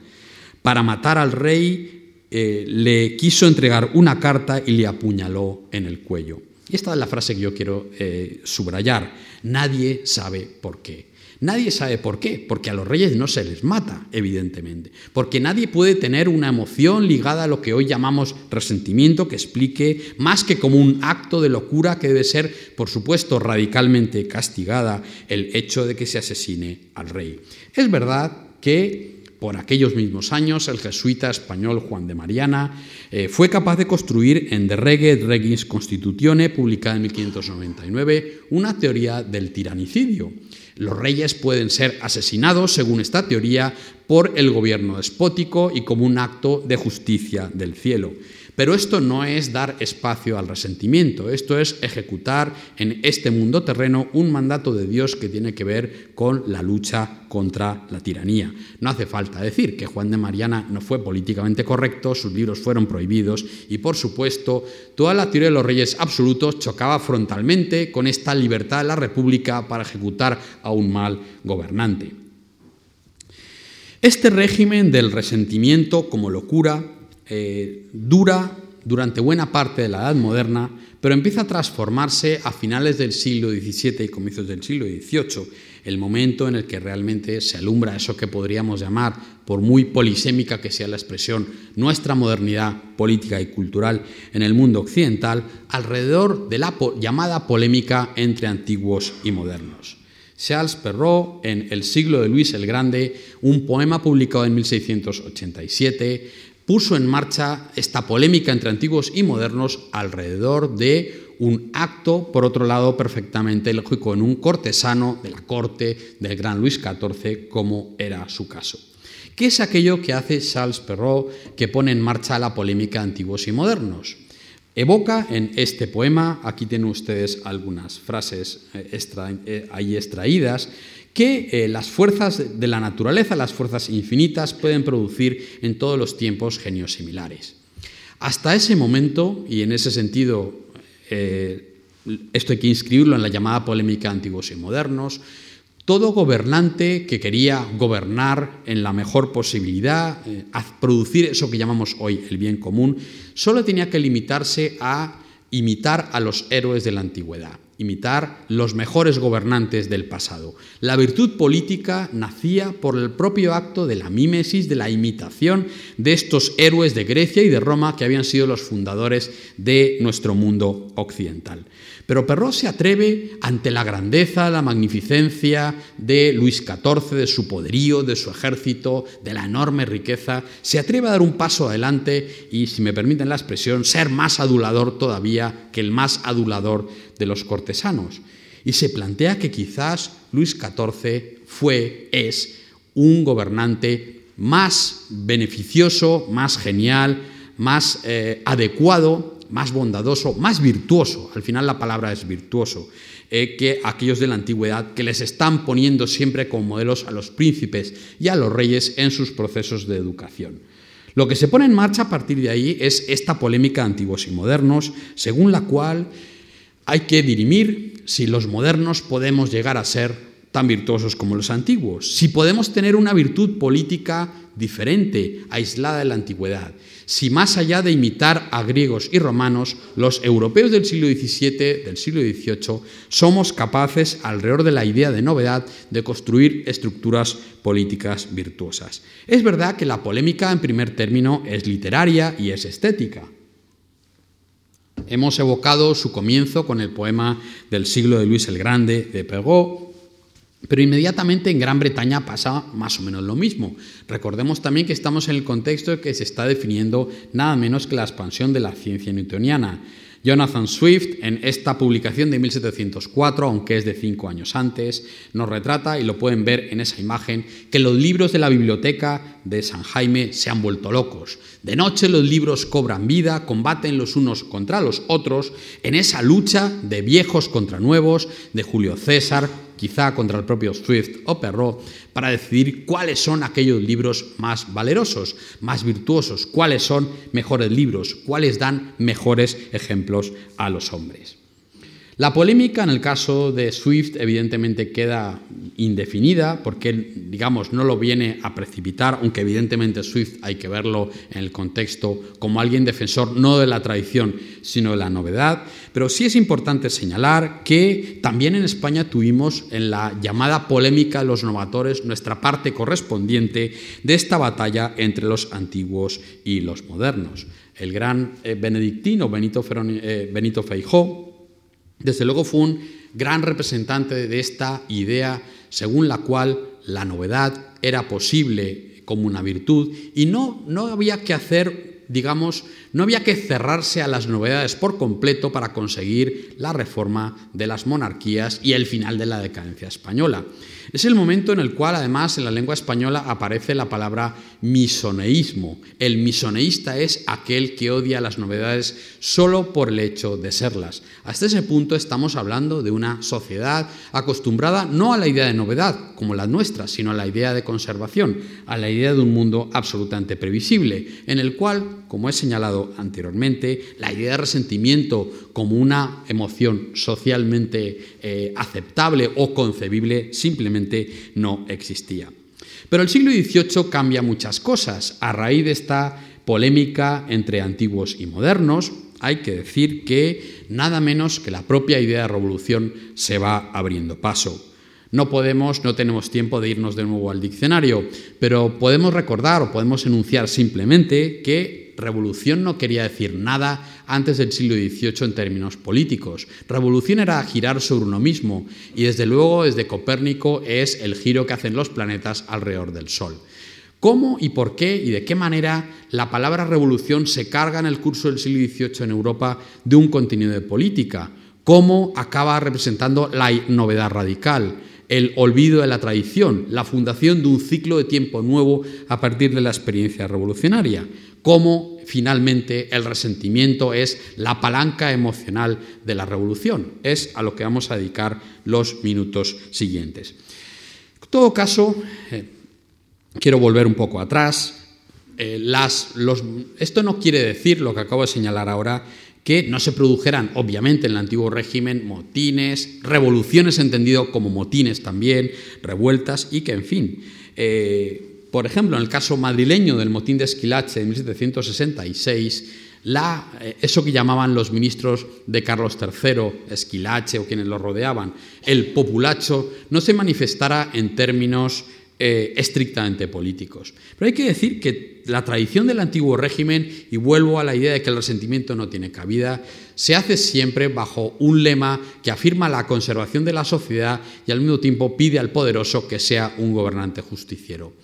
Para matar al rey eh, le quiso entregar una carta y le apuñaló en el cuello. Y esta es la frase que yo quiero eh, subrayar. Nadie sabe por qué. Nadie sabe por qué, porque a los reyes no se les mata, evidentemente, porque nadie puede tener una emoción ligada a lo que hoy llamamos resentimiento que explique más que como un acto de locura que debe ser, por supuesto, radicalmente castigada el hecho de que se asesine al rey. Es verdad que por aquellos mismos años, el jesuita español Juan de Mariana eh, fue capaz de construir en De Rege Regis Constitutione, publicada en 1599, una teoría del tiranicidio. Los reyes pueden ser asesinados, según esta teoría, por el gobierno despótico y como un acto de justicia del cielo. Pero esto no es dar espacio al resentimiento, esto es ejecutar en este mundo terreno un mandato de Dios que tiene que ver con la lucha contra la tiranía. No hace falta decir que Juan de Mariana no fue políticamente correcto, sus libros fueron prohibidos y por supuesto toda la teoría de los reyes absolutos chocaba frontalmente con esta libertad de la República para ejecutar a un mal gobernante. Este régimen del resentimiento como locura eh, dura durante buena parte de la Edad Moderna, pero empieza a transformarse a finales del siglo XVII y comienzos del siglo XVIII, el momento en el que realmente se alumbra eso que podríamos llamar, por muy polisémica que sea la expresión, nuestra modernidad política y cultural en el mundo occidental, alrededor de la llamada polémica entre antiguos y modernos. Charles Perrault, en El siglo de Luis el Grande, un poema publicado en 1687, puso en marcha esta polémica entre antiguos y modernos alrededor de un acto, por otro lado, perfectamente lógico en un cortesano de la corte del gran Luis XIV, como era su caso. ¿Qué es aquello que hace Charles Perrault que pone en marcha la polémica antiguos y modernos? Evoca en este poema, aquí tienen ustedes algunas frases eh, eh, ahí extraídas, que eh, las fuerzas de la naturaleza, las fuerzas infinitas, pueden producir en todos los tiempos genios similares. Hasta ese momento, y en ese sentido, esto hay que inscribirlo en la llamada polémica antiguos y modernos, todo gobernante que quería gobernar en la mejor posibilidad, eh, producir eso que llamamos hoy el bien común, solo tenía que limitarse a imitar a los héroes de la antigüedad imitar los mejores gobernantes del pasado. La virtud política nacía por el propio acto de la mímesis, de la imitación de estos héroes de Grecia y de Roma que habían sido los fundadores de nuestro mundo occidental. Pero Perrault se atreve ante la grandeza, la magnificencia de Luis XIV, de su poderío, de su ejército, de la enorme riqueza, se atreve a dar un paso adelante y, si me permiten la expresión, ser más adulador todavía que el más adulador de los cortesanos. Y se plantea que quizás Luis XIV fue, es, un gobernante más beneficioso, más genial, más eh, adecuado más bondadoso, más virtuoso, al final la palabra es virtuoso, eh, que aquellos de la antigüedad que les están poniendo siempre como modelos a los príncipes y a los reyes en sus procesos de educación. Lo que se pone en marcha a partir de ahí es esta polémica antiguos y modernos, según la cual hay que dirimir si los modernos podemos llegar a ser tan virtuosos como los antiguos, si podemos tener una virtud política diferente, aislada de la antigüedad, si más allá de imitar a griegos y romanos, los europeos del siglo XVII, del siglo XVIII, somos capaces, alrededor de la idea de novedad, de construir estructuras políticas virtuosas. Es verdad que la polémica, en primer término, es literaria y es estética. Hemos evocado su comienzo con el poema del siglo de Luis el Grande de Perrault, pero inmediatamente en Gran Bretaña pasa más o menos lo mismo. Recordemos también que estamos en el contexto que se está definiendo nada menos que la expansión de la ciencia newtoniana. Jonathan Swift, en esta publicación de 1704, aunque es de cinco años antes, nos retrata, y lo pueden ver en esa imagen, que los libros de la biblioteca de San Jaime se han vuelto locos. De noche los libros cobran vida, combaten los unos contra los otros, en esa lucha de viejos contra nuevos, de Julio César, quizá contra el propio Swift o Perrault, para decidir cuáles son aquellos libros más valerosos, más virtuosos, cuáles son mejores libros, cuáles dan mejores ejemplos a los hombres. La polémica en el caso de Swift evidentemente queda indefinida porque digamos, no lo viene a precipitar, aunque evidentemente Swift hay que verlo en el contexto como alguien defensor no de la tradición, sino de la novedad. Pero sí es importante señalar que también en España tuvimos en la llamada polémica de los novatores nuestra parte correspondiente de esta batalla entre los antiguos y los modernos. El gran eh, benedictino Benito, eh, Benito Feijó, desde luego fue un gran representante de esta idea según la cual la novedad era posible como una virtud y no, no había que hacer, digamos, no había que cerrarse a las novedades por completo para conseguir la reforma de las monarquías y el final de la decadencia española. Es el momento en el cual, además, en la lengua española aparece la palabra misoneísmo. El misoneísta es aquel que odia las novedades solo por el hecho de serlas. Hasta ese punto estamos hablando de una sociedad acostumbrada no a la idea de novedad, como la nuestra, sino a la idea de conservación, a la idea de un mundo absolutamente previsible, en el cual, como he señalado anteriormente, la idea de resentimiento como una emoción socialmente eh, aceptable o concebible simplemente no existía. Pero el siglo XVIII cambia muchas cosas. A raíz de esta polémica entre antiguos y modernos, hay que decir que nada menos que la propia idea de revolución se va abriendo paso. No podemos, no tenemos tiempo de irnos de nuevo al diccionario, pero podemos recordar o podemos enunciar simplemente que revolución no quería decir nada antes del siglo XVIII en términos políticos. Revolución era girar sobre uno mismo y desde luego desde Copérnico es el giro que hacen los planetas alrededor del Sol. ¿Cómo y por qué y de qué manera la palabra revolución se carga en el curso del siglo XVIII en Europa de un contenido de política? ¿Cómo acaba representando la novedad radical? el olvido de la tradición, la fundación de un ciclo de tiempo nuevo a partir de la experiencia revolucionaria cómo finalmente el resentimiento es la palanca emocional de la revolución. Es a lo que vamos a dedicar los minutos siguientes. En todo caso, eh, quiero volver un poco atrás. Eh, esto no quiere decir, lo que acabo de señalar ahora, que no se produjeran, obviamente, en el antiguo régimen motines, revoluciones entendido como motines también, revueltas, y que, en fin, eh, por ejemplo, en el caso madrileño del motín de Esquilache de 1766, eh, eso que llamaban los ministros de Carlos III, Esquilache o quienes lo rodeaban, el populacho, no se manifestara en términos eh, estrictamente políticos. Pero hay que decir que la tradición del antiguo régimen, y vuelvo a la idea de que el resentimiento no tiene cabida, se hace siempre bajo un lema que afirma la conservación de la sociedad y al mismo tiempo pide al poderoso que sea un gobernante justiciero.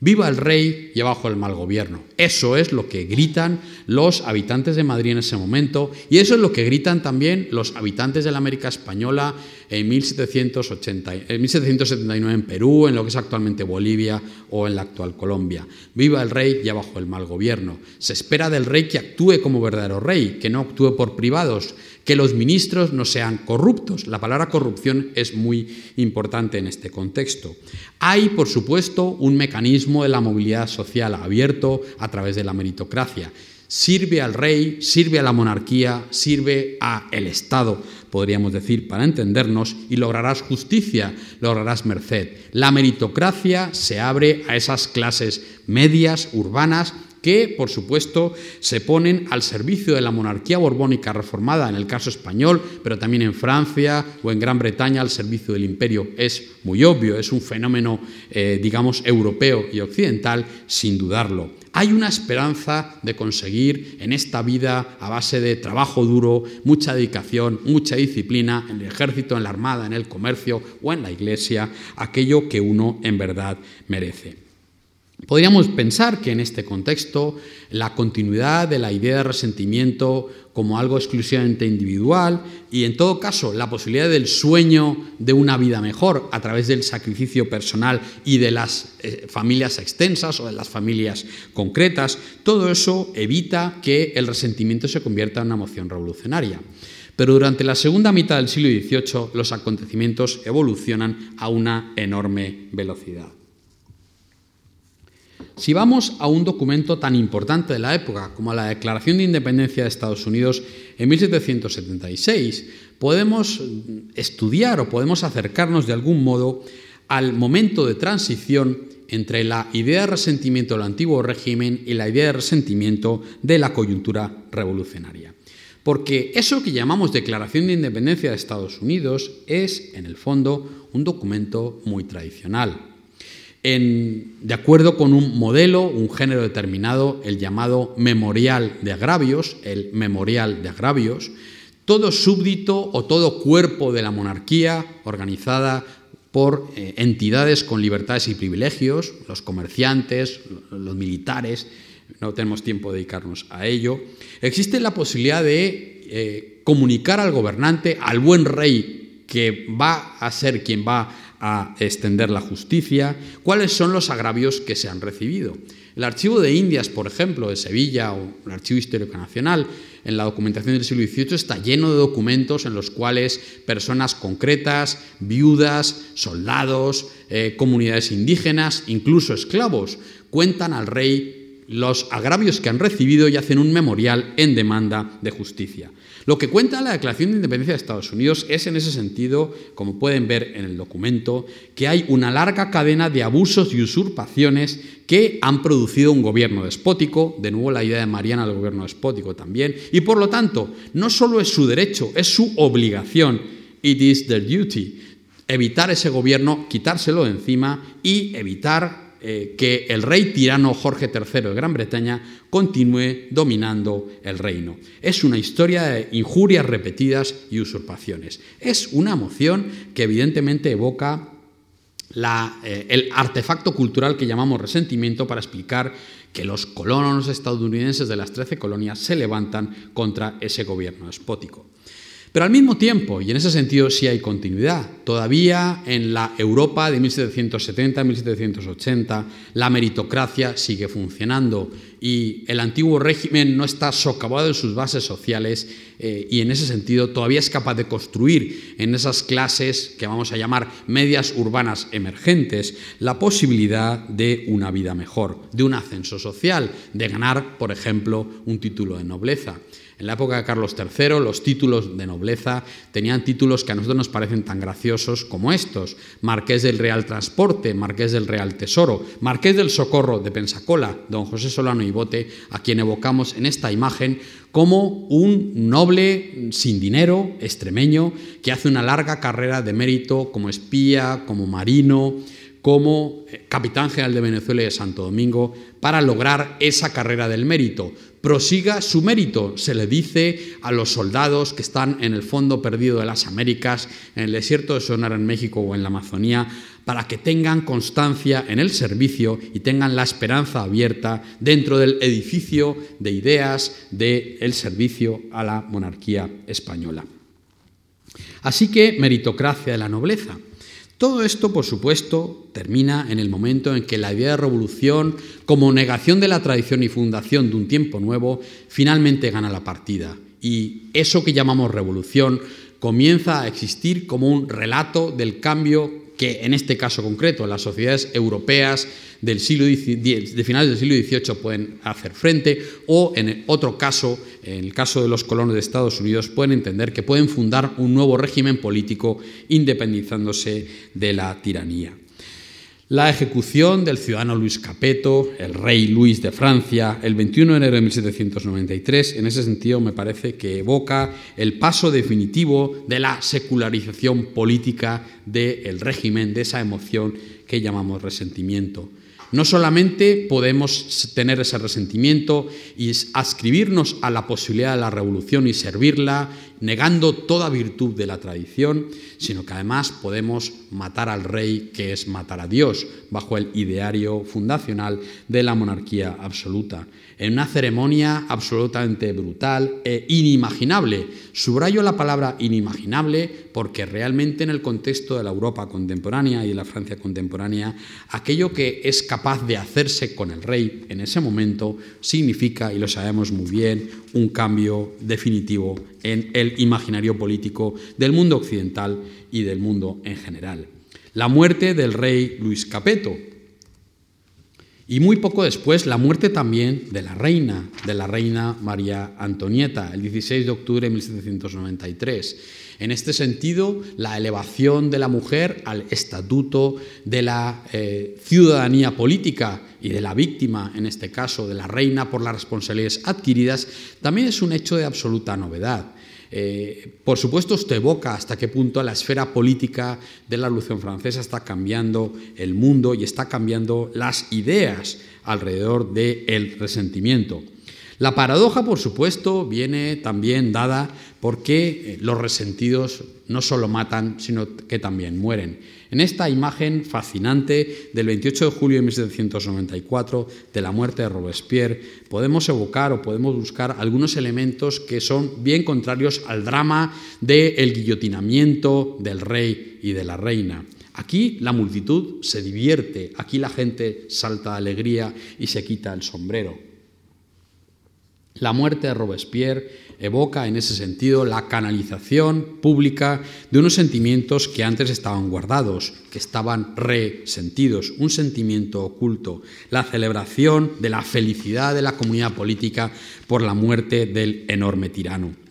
Viva el rey y abajo el mal gobierno. Eso es lo que gritan los habitantes de Madrid en ese momento y eso es lo que gritan también los habitantes de la América Española en, 1780, en 1779 en Perú, en lo que es actualmente Bolivia o en la actual Colombia. Viva el rey y abajo el mal gobierno. Se espera del rey que actúe como verdadero rey, que no actúe por privados, que los ministros no sean corruptos. La palabra corrupción es muy importante en este contexto. Hay, por supuesto, un mecanismo de la movilidad social abierto a través de la meritocracia. Sirve al rey, sirve a la monarquía, sirve a el Estado, podríamos decir, para entendernos, y lograrás justicia, lograrás merced. La meritocracia se abre a esas clases medias, urbanas, que, por supuesto, se ponen al servicio de la monarquía borbónica reformada, en el caso español, pero también en Francia o en Gran Bretaña al servicio del imperio. Es muy obvio, es un fenómeno, eh, digamos, europeo y occidental, sin dudarlo. Hay una esperanza de conseguir en esta vida, a base de trabajo duro, mucha dedicación, mucha disciplina, en el ejército, en la armada, en el comercio o en la iglesia, aquello que uno en verdad merece. Podríamos pensar que en este contexto la continuidad de la idea de resentimiento como algo exclusivamente individual y en todo caso la posibilidad del sueño de una vida mejor a través del sacrificio personal y de las eh, familias extensas o de las familias concretas, todo eso evita que el resentimiento se convierta en una emoción revolucionaria. Pero durante la segunda mitad del siglo XVIII los acontecimientos evolucionan a una enorme velocidad. Si vamos a un documento tan importante de la época como la Declaración de Independencia de Estados Unidos en 1776, podemos estudiar o podemos acercarnos de algún modo al momento de transición entre la idea de resentimiento del antiguo régimen y la idea de resentimiento de la coyuntura revolucionaria. Porque eso que llamamos Declaración de Independencia de Estados Unidos es, en el fondo, un documento muy tradicional de acuerdo con un modelo, un género determinado, el llamado memorial de agravios, el memorial de agravios, todo súbdito o todo cuerpo de la monarquía organizada por eh, entidades con libertades y privilegios, los comerciantes, los militares, no tenemos tiempo de dedicarnos a ello, existe la posibilidad de eh, comunicar al gobernante, al buen rey que va a ser quien va a extender la justicia, cuáles son los agravios que se han recibido. El Archivo de Indias, por ejemplo, de Sevilla o el Archivo Histórico Nacional, en la documentación del siglo XVIII está lleno de documentos en los cuales personas concretas, viudas, soldados, eh, comunidades indígenas, incluso esclavos, cuentan al rey los agravios que han recibido y hacen un memorial en demanda de justicia. Lo que cuenta la Declaración de Independencia de Estados Unidos es en ese sentido, como pueden ver en el documento, que hay una larga cadena de abusos y usurpaciones que han producido un gobierno despótico, de nuevo la idea de Mariana del gobierno despótico también, y por lo tanto no solo es su derecho, es su obligación, it is their duty, evitar ese gobierno, quitárselo de encima y evitar eh, que el rey tirano Jorge III de Gran Bretaña continúe dominando el reino. Es una historia de injurias repetidas y usurpaciones. Es una moción que evidentemente evoca eh, el artefacto cultural que llamamos resentimiento para explicar que los colonos estadounidenses de las trece colonias se levantan contra ese gobierno despótico. Pero al mismo tiempo, y en ese sentido sí hay continuidad, todavía en la Europa de 1770-1780 la meritocracia sigue funcionando y el antiguo régimen no está socavado en sus bases sociales eh, y en ese sentido todavía es capaz de construir en esas clases que vamos a llamar medias urbanas emergentes la posibilidad de una vida mejor, de un ascenso social, de ganar, por ejemplo, un título de nobleza. En la época de Carlos III, los títulos de nobleza tenían títulos que a nosotros nos parecen tan graciosos como estos. Marqués del Real Transporte, Marqués del Real Tesoro, Marqués del Socorro de Pensacola, don José Solano y Bote, a quien evocamos en esta imagen como un noble sin dinero, extremeño, que hace una larga carrera de mérito como espía, como marino, como eh, capitán general de Venezuela y de Santo Domingo, para lograr esa carrera del mérito prosiga su mérito, se le dice a los soldados que están en el fondo perdido de las Américas, en el desierto de Sonora en México o en la Amazonía, para que tengan constancia en el servicio y tengan la esperanza abierta dentro del edificio de ideas del servicio a la monarquía española. Así que meritocracia de la nobleza. Todo esto, por supuesto, termina en el momento en que la idea de revolución, como negación de la tradición y fundación de un tiempo nuevo, finalmente gana la partida. Y eso que llamamos revolución comienza a existir como un relato del cambio que en este caso concreto las sociedades europeas del siglo de finales del siglo XVIII pueden hacer frente o en otro caso, en el caso de los colonos de Estados Unidos, pueden entender que pueden fundar un nuevo régimen político independizándose de la tiranía. La ejecución del ciudadano Luis Capeto, el rey Luis de Francia, el 21 de enero de 1793, en ese sentido me parece que evoca el paso definitivo de la secularización política del régimen, de esa emoción que llamamos resentimiento. No solamente podemos tener ese resentimiento y ascribirnos a la posibilidad de la revolución y servirla, negando toda virtud de la tradición, sino que además podemos matar al rey, que es matar a Dios, bajo el ideario fundacional de la monarquía absoluta en una ceremonia absolutamente brutal e inimaginable. Subrayo la palabra inimaginable porque realmente en el contexto de la Europa contemporánea y de la Francia contemporánea, aquello que es capaz de hacerse con el rey en ese momento significa, y lo sabemos muy bien, un cambio definitivo en el imaginario político del mundo occidental y del mundo en general. La muerte del rey Luis Capeto, y muy poco después la muerte también de la reina, de la reina María Antonieta, el 16 de octubre de 1793. En este sentido, la elevación de la mujer al estatuto de la eh, ciudadanía política y de la víctima, en este caso de la reina por las responsabilidades adquiridas, también es un hecho de absoluta novedad. Eh, por supuesto, esto evoca hasta qué punto la esfera política de la Revolución Francesa está cambiando el mundo y está cambiando las ideas alrededor del resentimiento. La paradoja, por supuesto, viene también dada porque eh, los resentidos no solo matan, sino que también mueren. En esta imagen fascinante del 28 de julio de 1794, de la muerte de Robespierre, podemos evocar o podemos buscar algunos elementos que son bien contrarios al drama del guillotinamiento del rey y de la reina. Aquí la multitud se divierte, aquí la gente salta de alegría y se quita el sombrero. La muerte de Robespierre evoca en ese sentido la canalización pública de unos sentimientos que antes estaban guardados, que estaban resentidos, un sentimiento oculto, la celebración de la felicidad de la comunidad política por la muerte del enorme tirano.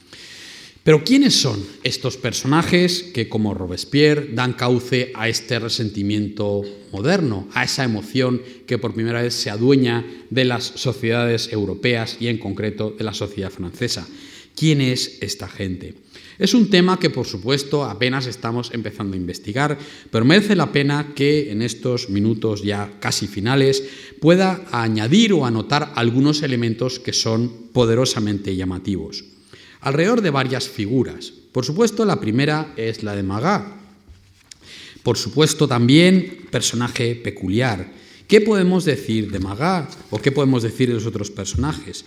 Pero ¿quiénes son estos personajes que, como Robespierre, dan cauce a este resentimiento moderno, a esa emoción que por primera vez se adueña de las sociedades europeas y en concreto de la sociedad francesa? ¿Quién es esta gente? Es un tema que, por supuesto, apenas estamos empezando a investigar, pero merece la pena que en estos minutos ya casi finales pueda añadir o anotar algunos elementos que son poderosamente llamativos alrededor de varias figuras. Por supuesto, la primera es la de Magá. Por supuesto, también personaje peculiar. ¿Qué podemos decir de Magá o qué podemos decir de los otros personajes?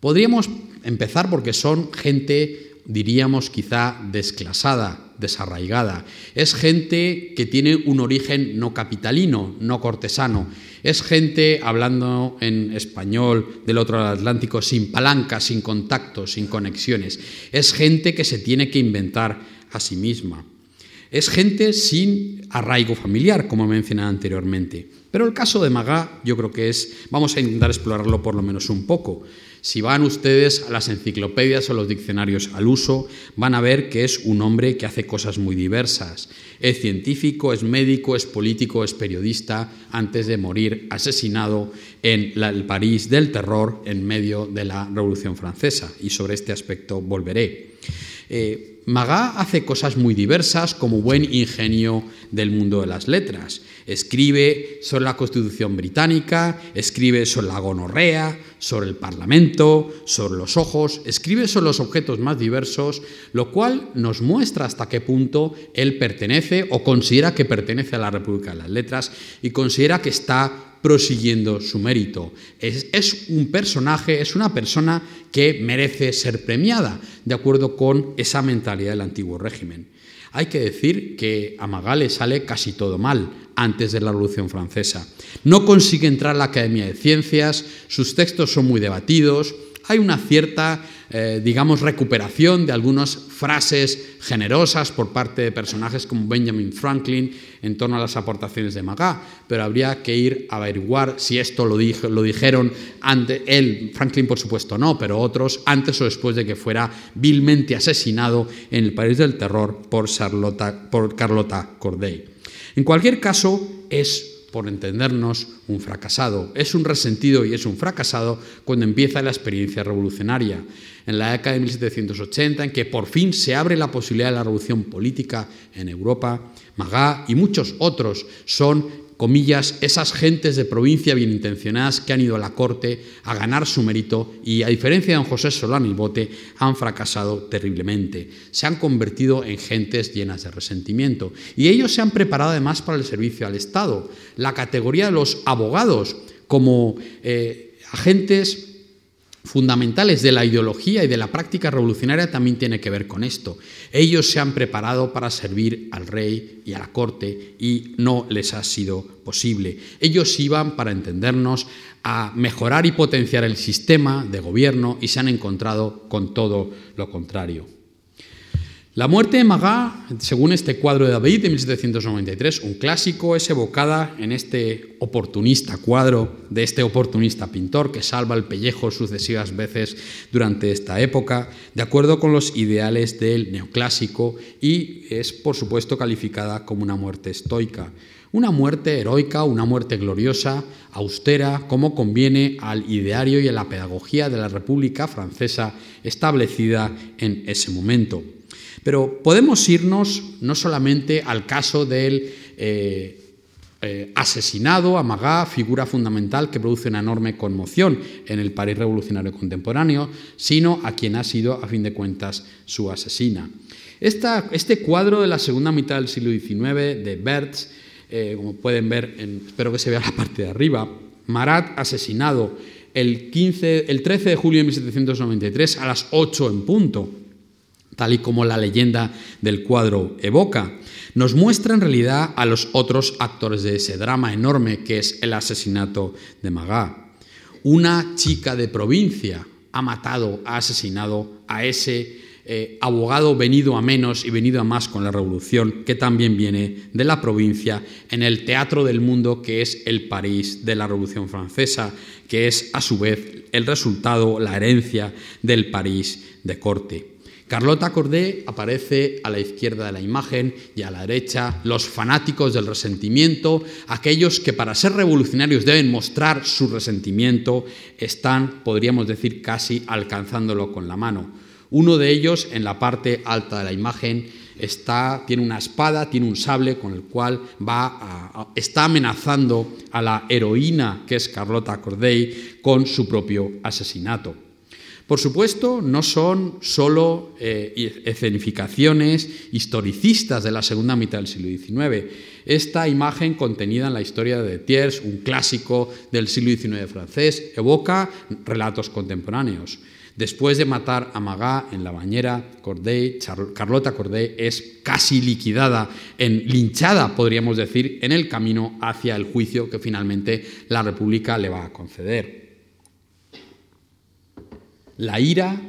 Podríamos empezar porque son gente diríamos quizá desclasada, desarraigada. Es gente que tiene un origen no capitalino, no cortesano. Es gente, hablando en español del otro Atlántico, sin palanca, sin contactos, sin conexiones. Es gente que se tiene que inventar a sí misma. Es gente sin arraigo familiar, como mencionado anteriormente. Pero el caso de Magá yo creo que es, vamos a intentar explorarlo por lo menos un poco. Si van ustedes a las enciclopedias o los diccionarios al uso, van a ver que es un hombre que hace cosas muy diversas. Es científico, es médico, es político, es periodista, antes de morir asesinado en el París del terror en medio de la Revolución Francesa. Y sobre este aspecto volveré. Eh, Magá hace cosas muy diversas como buen ingenio del mundo de las letras. Escribe sobre la Constitución británica, escribe sobre la gonorrea, sobre el Parlamento, sobre los ojos, escribe sobre los objetos más diversos, lo cual nos muestra hasta qué punto él pertenece o considera que pertenece a la República de las Letras y considera que está prosiguiendo su mérito. Es, un personaje, es una persona que merece ser premiada, de acuerdo con esa mentalidad del antiguo régimen. Hay que decir que a Magal le sale casi todo mal antes de la Revolución Francesa. No consigue entrar a la Academia de Ciencias, sus textos son muy debatidos, hay una cierta, eh, digamos, recuperación de algunas frases generosas por parte de personajes como Benjamin Franklin en torno a las aportaciones de Magá, pero habría que ir a averiguar si esto lo, dijeron antes, él, Franklin por supuesto no, pero otros antes o después de que fuera vilmente asesinado en el país del terror por, por Carlota Corday. En cualquier caso, es por entendernos, un fracasado. Es un resentido y es un fracasado cuando empieza la experiencia revolucionaria. En la década de 1780, en que por fin se abre la posibilidad de la revolución política en Europa, Magá y muchos otros son comillas, esas gentes de provincia bien intencionadas que han ido a la corte a ganar su mérito y, a diferencia de don José Solán y Bote, han fracasado terriblemente. Se han convertido en gentes llenas de resentimiento. Y ellos se han preparado además para el servicio al Estado. La categoría de los abogados como eh, agentes fundamentales de la ideología y de la práctica revolucionaria también tiene que ver con esto. Ellos se han preparado para servir al rey y a la corte y no les ha sido posible. Ellos iban, para entendernos, a mejorar y potenciar el sistema de gobierno y se han encontrado con todo lo contrario. La muerte de Magá, según este cuadro de David de 1793, un clásico, es evocada en este oportunista cuadro de este oportunista pintor que salva el pellejo sucesivas veces durante esta época, de acuerdo con los ideales del neoclásico y es, por supuesto, calificada como una muerte estoica. Una muerte heroica, una muerte gloriosa, austera, como conviene al ideario y a la pedagogía de la República Francesa establecida en ese momento. Pero podemos irnos no solamente al caso del eh, eh, asesinado, figura fundamental que produce una enorme conmoción en el París revolucionario contemporáneo, sino a quien ha sido, a fin de cuentas, su asesina. este cuadro de la segunda mitad del siglo XIX de Bertz, eh, como pueden ver, espero que se vea la parte de arriba, Marat asesinado el, 15, el 13 de julio de 1793 a las 8 en punto tal y como la leyenda del cuadro evoca, nos muestra en realidad a los otros actores de ese drama enorme que es el asesinato de Magá. Una chica de provincia ha matado, ha asesinado a ese eh, abogado venido a menos y venido a más con la revolución, que también viene de la provincia, en el teatro del mundo que es el París de la Revolución Francesa, que es a su vez el resultado, la herencia del París de corte. Carlota Cordé aparece a la izquierda de la imagen y a la derecha los fanáticos del resentimiento, aquellos que para ser revolucionarios deben mostrar su resentimiento, están, podríamos decir, casi alcanzándolo con la mano. Uno de ellos, en la parte alta de la imagen, está, tiene una espada, tiene un sable con el cual va está amenazando a la heroína que es Carlota Corday con su propio asesinato. Por supuesto, no son solo eh, escenificaciones historicistas de la segunda mitad del siglo XIX. Esta imagen contenida en la historia de Thiers, un clásico del siglo XIX francés, evoca relatos contemporáneos. Después de matar a Magá en la bañera, Carlota Corday es casi liquidada, en, linchada, podríamos decir, en el camino hacia el juicio que finalmente la República le va a conceder. La ira,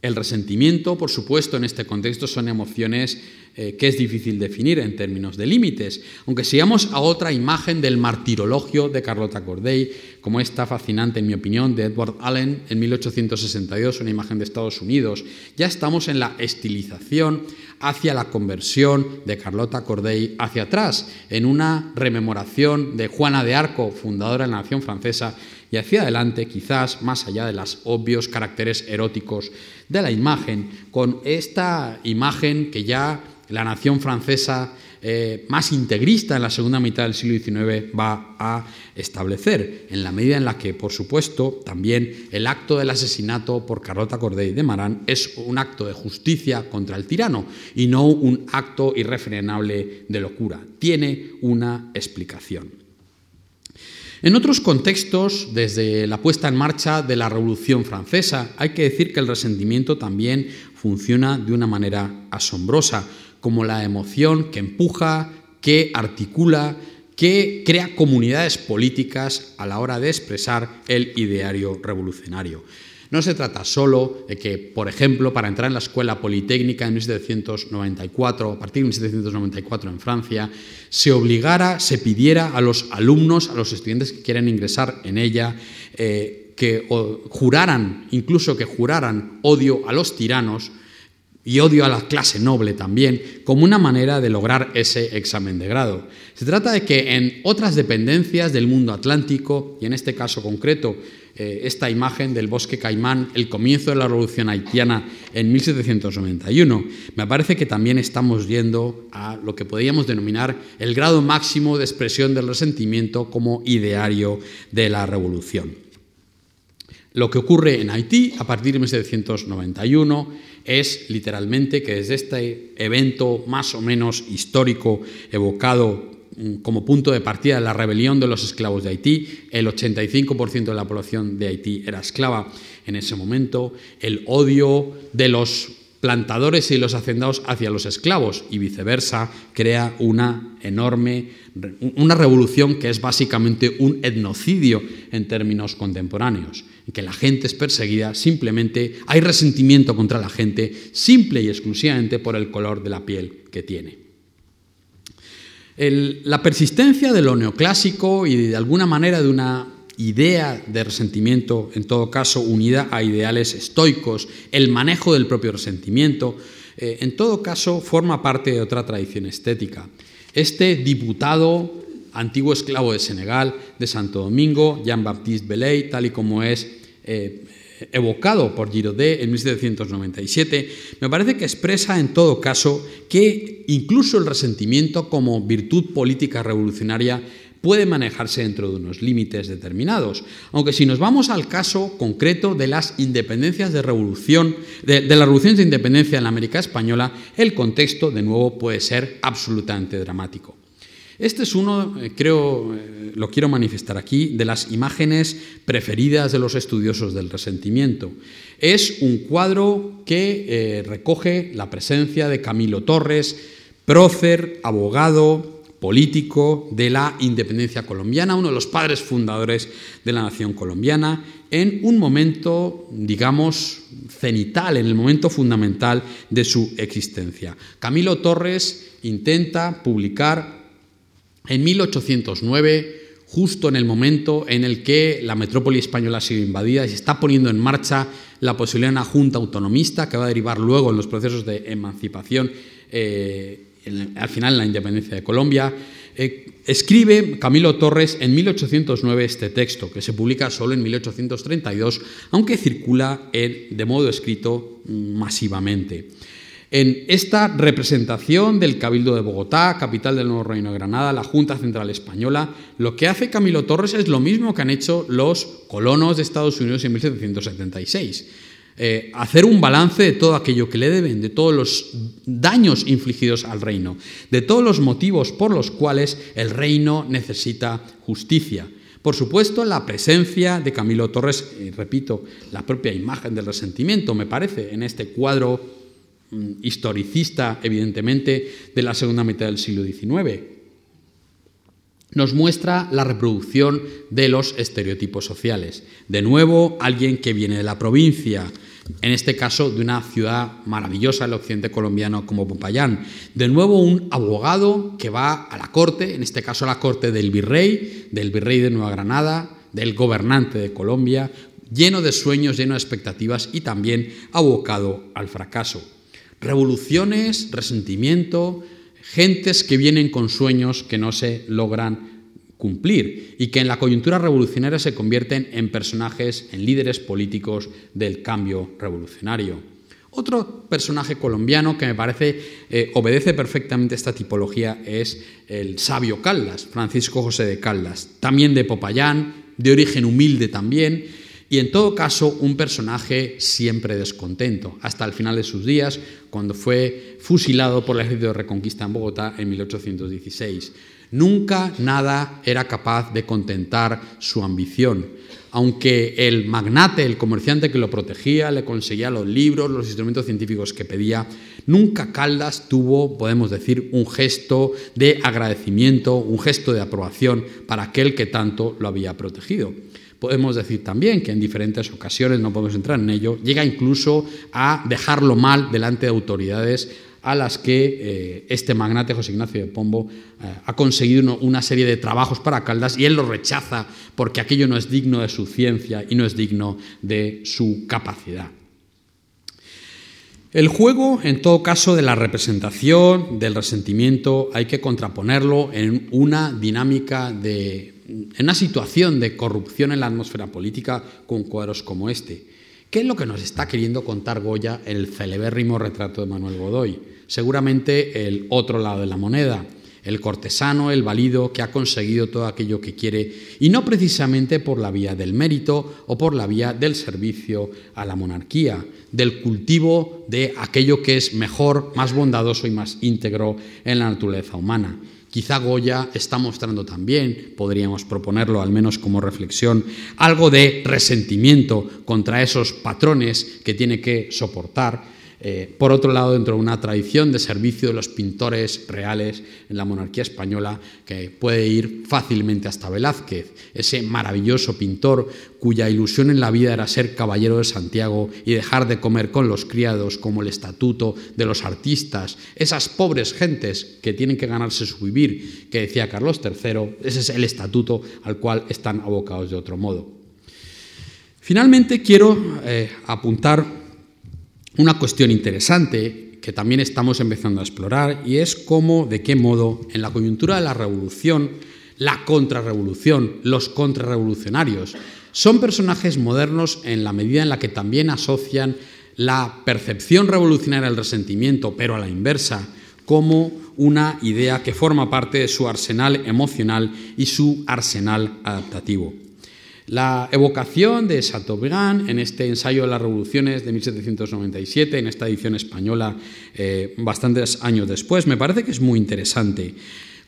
el resentimiento, por supuesto, en este contexto son emociones eh, que es difícil definir en términos de límites. Aunque sigamos a otra imagen del martirologio de Carlota Corday, como esta fascinante, en mi opinión, de Edward Allen en 1862, una imagen de Estados Unidos, ya estamos en la estilización hacia la conversión de Carlota Corday hacia atrás, en una rememoración de Juana de Arco, fundadora de la nación francesa, y hacia adelante, quizás más allá de los obvios caracteres eróticos de la imagen, con esta imagen que ya la nación francesa eh, más integrista en la segunda mitad del siglo XIX va a establecer, en la medida en la que, por supuesto, también el acto del asesinato por Carlota Corday de Marán es un acto de justicia contra el tirano y no un acto irrefrenable de locura. Tiene una explicación. En otros contextos, desde la puesta en marcha de la Revolución Francesa, hay que decir que el resentimiento también funciona de una manera asombrosa, como la emoción que empuja, que articula, que crea comunidades políticas a la hora de expresar el ideario revolucionario. No se trata solo de que, por ejemplo, para entrar en la escuela politécnica en 1794, a partir de 1794 en Francia, se obligara, se pidiera a los alumnos, a los estudiantes que quieren ingresar en ella, eh, que juraran, incluso que juraran odio a los tiranos, y odio a la clase noble también, como una manera de lograr ese examen de grado. Se trata de que en otras dependencias del mundo atlántico, y en este caso concreto, eh, esta imagen del bosque caimán, el comienzo de la revolución haitiana en 1791, me parece que también estamos yendo a lo que podríamos denominar el grado máximo de expresión del resentimiento como ideario de la revolución. Lo que ocurre en Haití a partir de 1791 es literalmente que desde este evento más o menos histórico evocado como punto de partida la rebelión de los esclavos de Haití, el 85% de la población de Haití era esclava en ese momento, el odio de los plantadores y los hacendados hacia los esclavos y viceversa crea una enorme una revolución que es básicamente un etnocidio en términos contemporáneos en que la gente es perseguida, simplemente hay resentimiento contra la gente, simple y exclusivamente por el color de la piel que tiene. La persistencia de lo neoclásico y de alguna manera de una idea de resentimiento, en todo caso unida a ideales estoicos, el manejo del propio resentimiento, eh, en todo caso forma parte de otra tradición estética. Este diputado antiguo esclavo de Senegal, de Santo Domingo, Jean-Baptiste Belay, tal y como es eh, evocado por Giraudet en 1797, me parece que expresa en todo caso que incluso el resentimiento como virtud política revolucionaria puede manejarse dentro de unos límites determinados. Aunque si nos vamos al caso concreto de las independencias de revolución, de, de las revoluciones de independencia en la América española, el contexto de nuevo puede ser absolutamente dramático. Este es uno, eh, creo, eh, lo quiero manifestar aquí, de las imágenes preferidas de los estudiosos del resentimiento. Es un cuadro que eh, recoge la presencia de Camilo Torres, prócer, abogado, político de la independencia colombiana, uno de los padres fundadores de la nación colombiana, en un momento, digamos, cenital, en el momento fundamental de su existencia. Camilo Torres intenta publicar en 1809, justo en el momento en el que la metrópoli española ha sido invadida y se está poniendo en marcha la posibilidad de una junta autonomista que va a derivar luego en los procesos de emancipación, eh, al final en la independencia de Colombia, eh, escribe Camilo Torres en 1809 este texto, que se publica solo en 1832, aunque circula de modo escrito masivamente. En esta representación del Cabildo de Bogotá, capital del nuevo Reino de Granada, la Junta Central Española, lo que hace Camilo Torres es lo mismo que han hecho los colonos de Estados Unidos en 1776. Eh, hacer un balance de todo aquello que le deben, de todos los daños infligidos al reino, de todos los motivos por los cuales el reino necesita justicia. Por supuesto, la presencia de Camilo Torres, y repito, la propia imagen del resentimiento, me parece, en este cuadro historicista, evidentemente, de la segunda mitad del siglo XIX. Nos muestra la reproducción de los estereotipos sociales. De nuevo, alguien que viene de la provincia, en este caso de una ciudad maravillosa el occidente colombiano como Popayán. De nuevo, un abogado que va a la corte, en este caso a la corte del virrey, del virrey de Nueva Granada, del gobernante de Colombia, lleno de sueños, lleno de expectativas y también abocado al fracaso revoluciones, resentimiento, gentes que vienen con sueños que no se logran cumplir y que en la coyuntura revolucionaria se convierten en personajes, en líderes políticos del cambio revolucionario. Otro personaje colombiano que me parece eh, obedece perfectamente esta tipología es el sabio Caldas, Francisco José de Caldas, también de Popayán, de origen humilde también, y en todo caso un personaje siempre descontento, hasta el final de sus días, cuando fue fusilado por el ejército de reconquista en Bogotá en 1816. Nunca nada era capaz de contentar su ambición. Aunque el magnate, el comerciante que lo protegía, le conseguía los libros, los instrumentos científicos que pedía, nunca Caldas tuvo, podemos decir, un gesto de agradecimiento, un gesto de aprobación para aquel que tanto lo había protegido. Podemos decir también que en diferentes ocasiones, no podemos entrar en ello, llega incluso a dejarlo mal delante de autoridades a las que eh, este magnate José Ignacio de Pombo eh, ha conseguido una serie de trabajos para Caldas y él lo rechaza porque aquello no es digno de su ciencia y no es digno de su capacidad. El juego, en todo caso, de la representación, del resentimiento, hay que contraponerlo en una dinámica de. En una situación de corrupción en la atmósfera política con cuadros como este. ¿Qué es lo que nos está queriendo contar Goya en el celebérrimo retrato de Manuel Godoy? Seguramente el otro lado de la moneda el cortesano, el válido que ha conseguido todo aquello que quiere y no precisamente por la vía del mérito o por la vía del servicio a la monarquía, del cultivo de aquello que es mejor, más bondadoso y más íntegro en la naturaleza humana. Quizá Goya está mostrando también, podríamos proponerlo al menos como reflexión, algo de resentimiento contra esos patrones que tiene que soportar eh, por otro lado, dentro de una tradición de servicio de los pintores reales en la monarquía española, que puede ir fácilmente hasta Velázquez, ese maravilloso pintor cuya ilusión en la vida era ser caballero de Santiago y dejar de comer con los criados como el estatuto de los artistas, esas pobres gentes que tienen que ganarse su vivir, que decía Carlos III, ese es el estatuto al cual están abocados de otro modo. Finalmente quiero eh, apuntar una cuestión interesante que también estamos empezando a explorar y es cómo, de qué modo, en la coyuntura de la revolución, la contrarrevolución, los contrarrevolucionarios, son personajes modernos en la medida en la que también asocian la percepción revolucionaria del resentimiento, pero a la inversa, como una idea que forma parte de su arsenal emocional y su arsenal adaptativo. La evocación de Chateaubriand en este ensayo de las revoluciones de 1797, en esta edición española eh, bastantes años después, me parece que es muy interesante.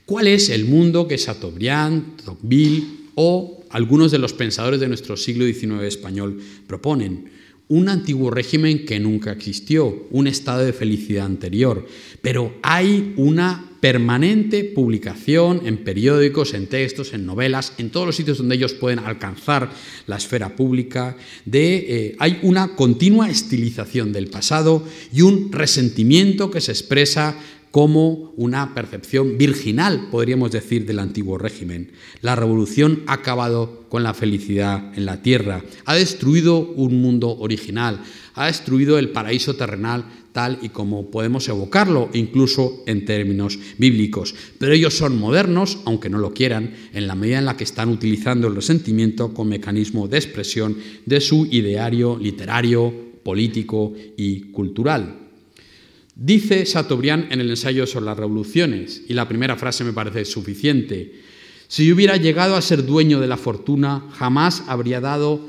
¿Cuál es el mundo que Chateaubriand, Tocqueville o algunos de los pensadores de nuestro siglo XIX español proponen? Un antiguo régimen que nunca existió, un estado de felicidad anterior, pero hay una permanente publicación en periódicos, en textos, en novelas, en todos los sitios donde ellos pueden alcanzar la esfera pública, de, eh, hay una continua estilización del pasado y un resentimiento que se expresa como una percepción virginal, podríamos decir, del antiguo régimen. La revolución ha acabado con la felicidad en la tierra, ha destruido un mundo original, ha destruido el paraíso terrenal tal y como podemos evocarlo, incluso en términos bíblicos. Pero ellos son modernos, aunque no lo quieran, en la medida en la que están utilizando el resentimiento como mecanismo de expresión de su ideario literario, político y cultural. Dice Chateaubriand en el ensayo sobre las revoluciones, y la primera frase me parece suficiente, si hubiera llegado a ser dueño de la fortuna, jamás habría dado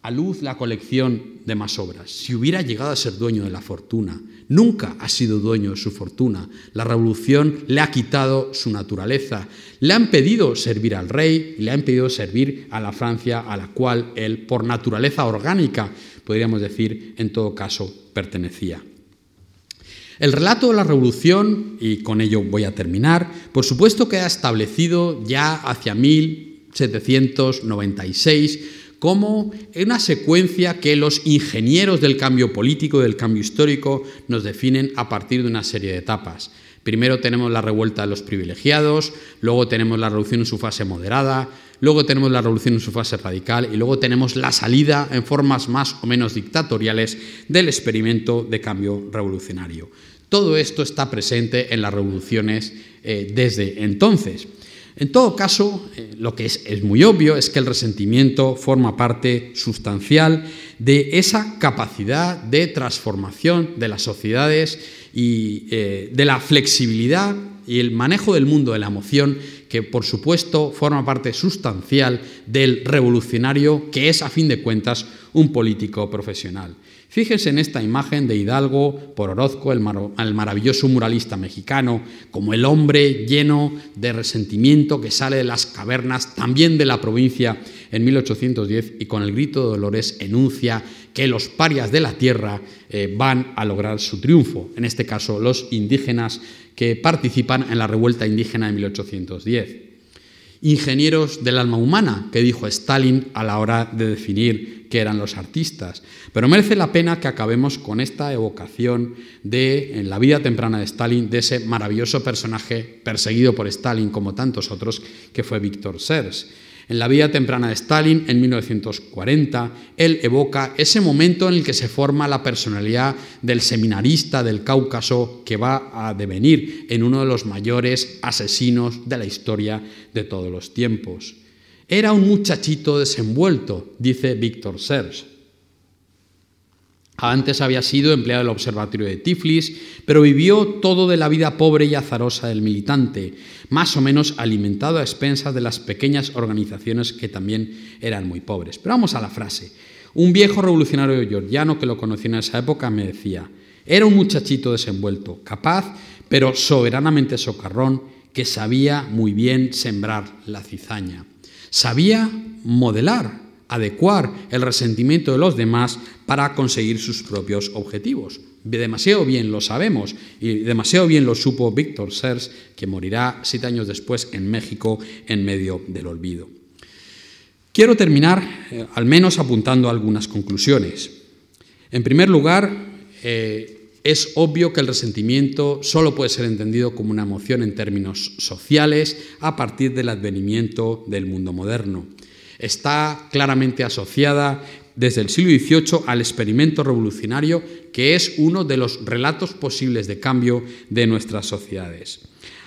a luz la colección de más obras. Si hubiera llegado a ser dueño de la fortuna, nunca ha sido dueño de su fortuna. La revolución le ha quitado su naturaleza. Le han pedido servir al rey y le han pedido servir a la Francia a la cual él, por naturaleza orgánica, podríamos decir, en todo caso, pertenecía. El relato de la revolución, y con ello voy a terminar, por supuesto que ha establecido ya hacia 1796 como una secuencia que los ingenieros del cambio político, del cambio histórico, nos definen a partir de una serie de etapas. Primero tenemos la revuelta de los privilegiados, luego tenemos la revolución en su fase moderada, luego tenemos la revolución en su fase radical y luego tenemos la salida en formas más o menos dictatoriales del experimento de cambio revolucionario. Todo esto está presente en las revoluciones eh, desde entonces. En todo caso, eh, lo que es, muy obvio es que el resentimiento forma parte sustancial de esa capacidad de transformación de las sociedades y eh, de la flexibilidad y el manejo del mundo de la emoción que por supuesto forma parte sustancial del revolucionario que es a fin de cuentas un político profesional. Fíjense en esta imagen de Hidalgo por Orozco, el, maravilloso muralista mexicano, como el hombre lleno de resentimiento que sale de las cavernas, también de la provincia, en 1810, y con el grito de Dolores enuncia que los parias de la tierra eh, van a lograr su triunfo, en este caso los indígenas que participan en la revuelta indígena de 1810 ingenieros del alma humana, que dijo Stalin a la hora de definir qué eran los artistas. Pero merece la pena que acabemos con esta evocación de, en la vida temprana de Stalin, de ese maravilloso personaje perseguido por Stalin, como tantos otros, que fue Víctor Sers. En la vida temprana de Stalin, en 1940, él evoca ese momento en el que se forma la personalidad del seminarista del Cáucaso que va a devenir en uno de los mayores asesinos de la historia de todos los tiempos. Era un muchachito desenvuelto, dice Víctor Serge. Antes había sido empleado del Observatorio de Tiflis, pero vivió todo de la vida pobre y azarosa del militante, más o menos alimentado a expensas de las pequeñas organizaciones que también eran muy pobres. Pero vamos a la frase. Un viejo revolucionario georgiano que lo conocía en esa época me decía, era un muchachito desenvuelto, capaz, pero soberanamente socarrón, que sabía muy bien sembrar la cizaña. Sabía modelar, adecuar el resentimiento de los demás para conseguir sus propios objetivos. Demasiado bien lo sabemos y demasiado bien lo supo Víctor Sers, que morirá siete años después en México en medio del olvido. Quiero terminar eh, al menos apuntando algunas conclusiones. En primer lugar, eh, es obvio que el resentimiento solo puede ser entendido como una emoción en términos sociales a partir del advenimiento del mundo moderno. Está claramente asociada desde el siglo XVIII al experimento revolucionario que es uno de los relatos posibles de cambio de nuestras sociedades.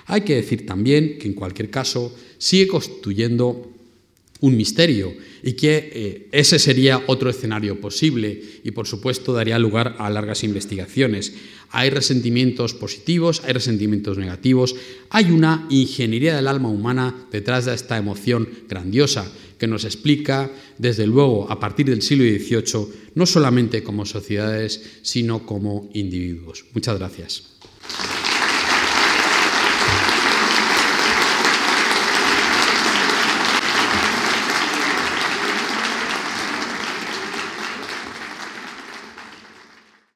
Hay que decir también que en cualquier caso sigue constituyendo un misterio y que eh, ese sería otro escenario posible y por supuesto daría lugar a largas investigaciones. Hay resentimientos positivos, hay resentimientos negativos, hay una ingeniería del alma humana detrás de esta emoción grandiosa que nos explica, desde luego, a partir del siglo XVIII, no solamente como sociedades, sino como individuos. Muchas gracias.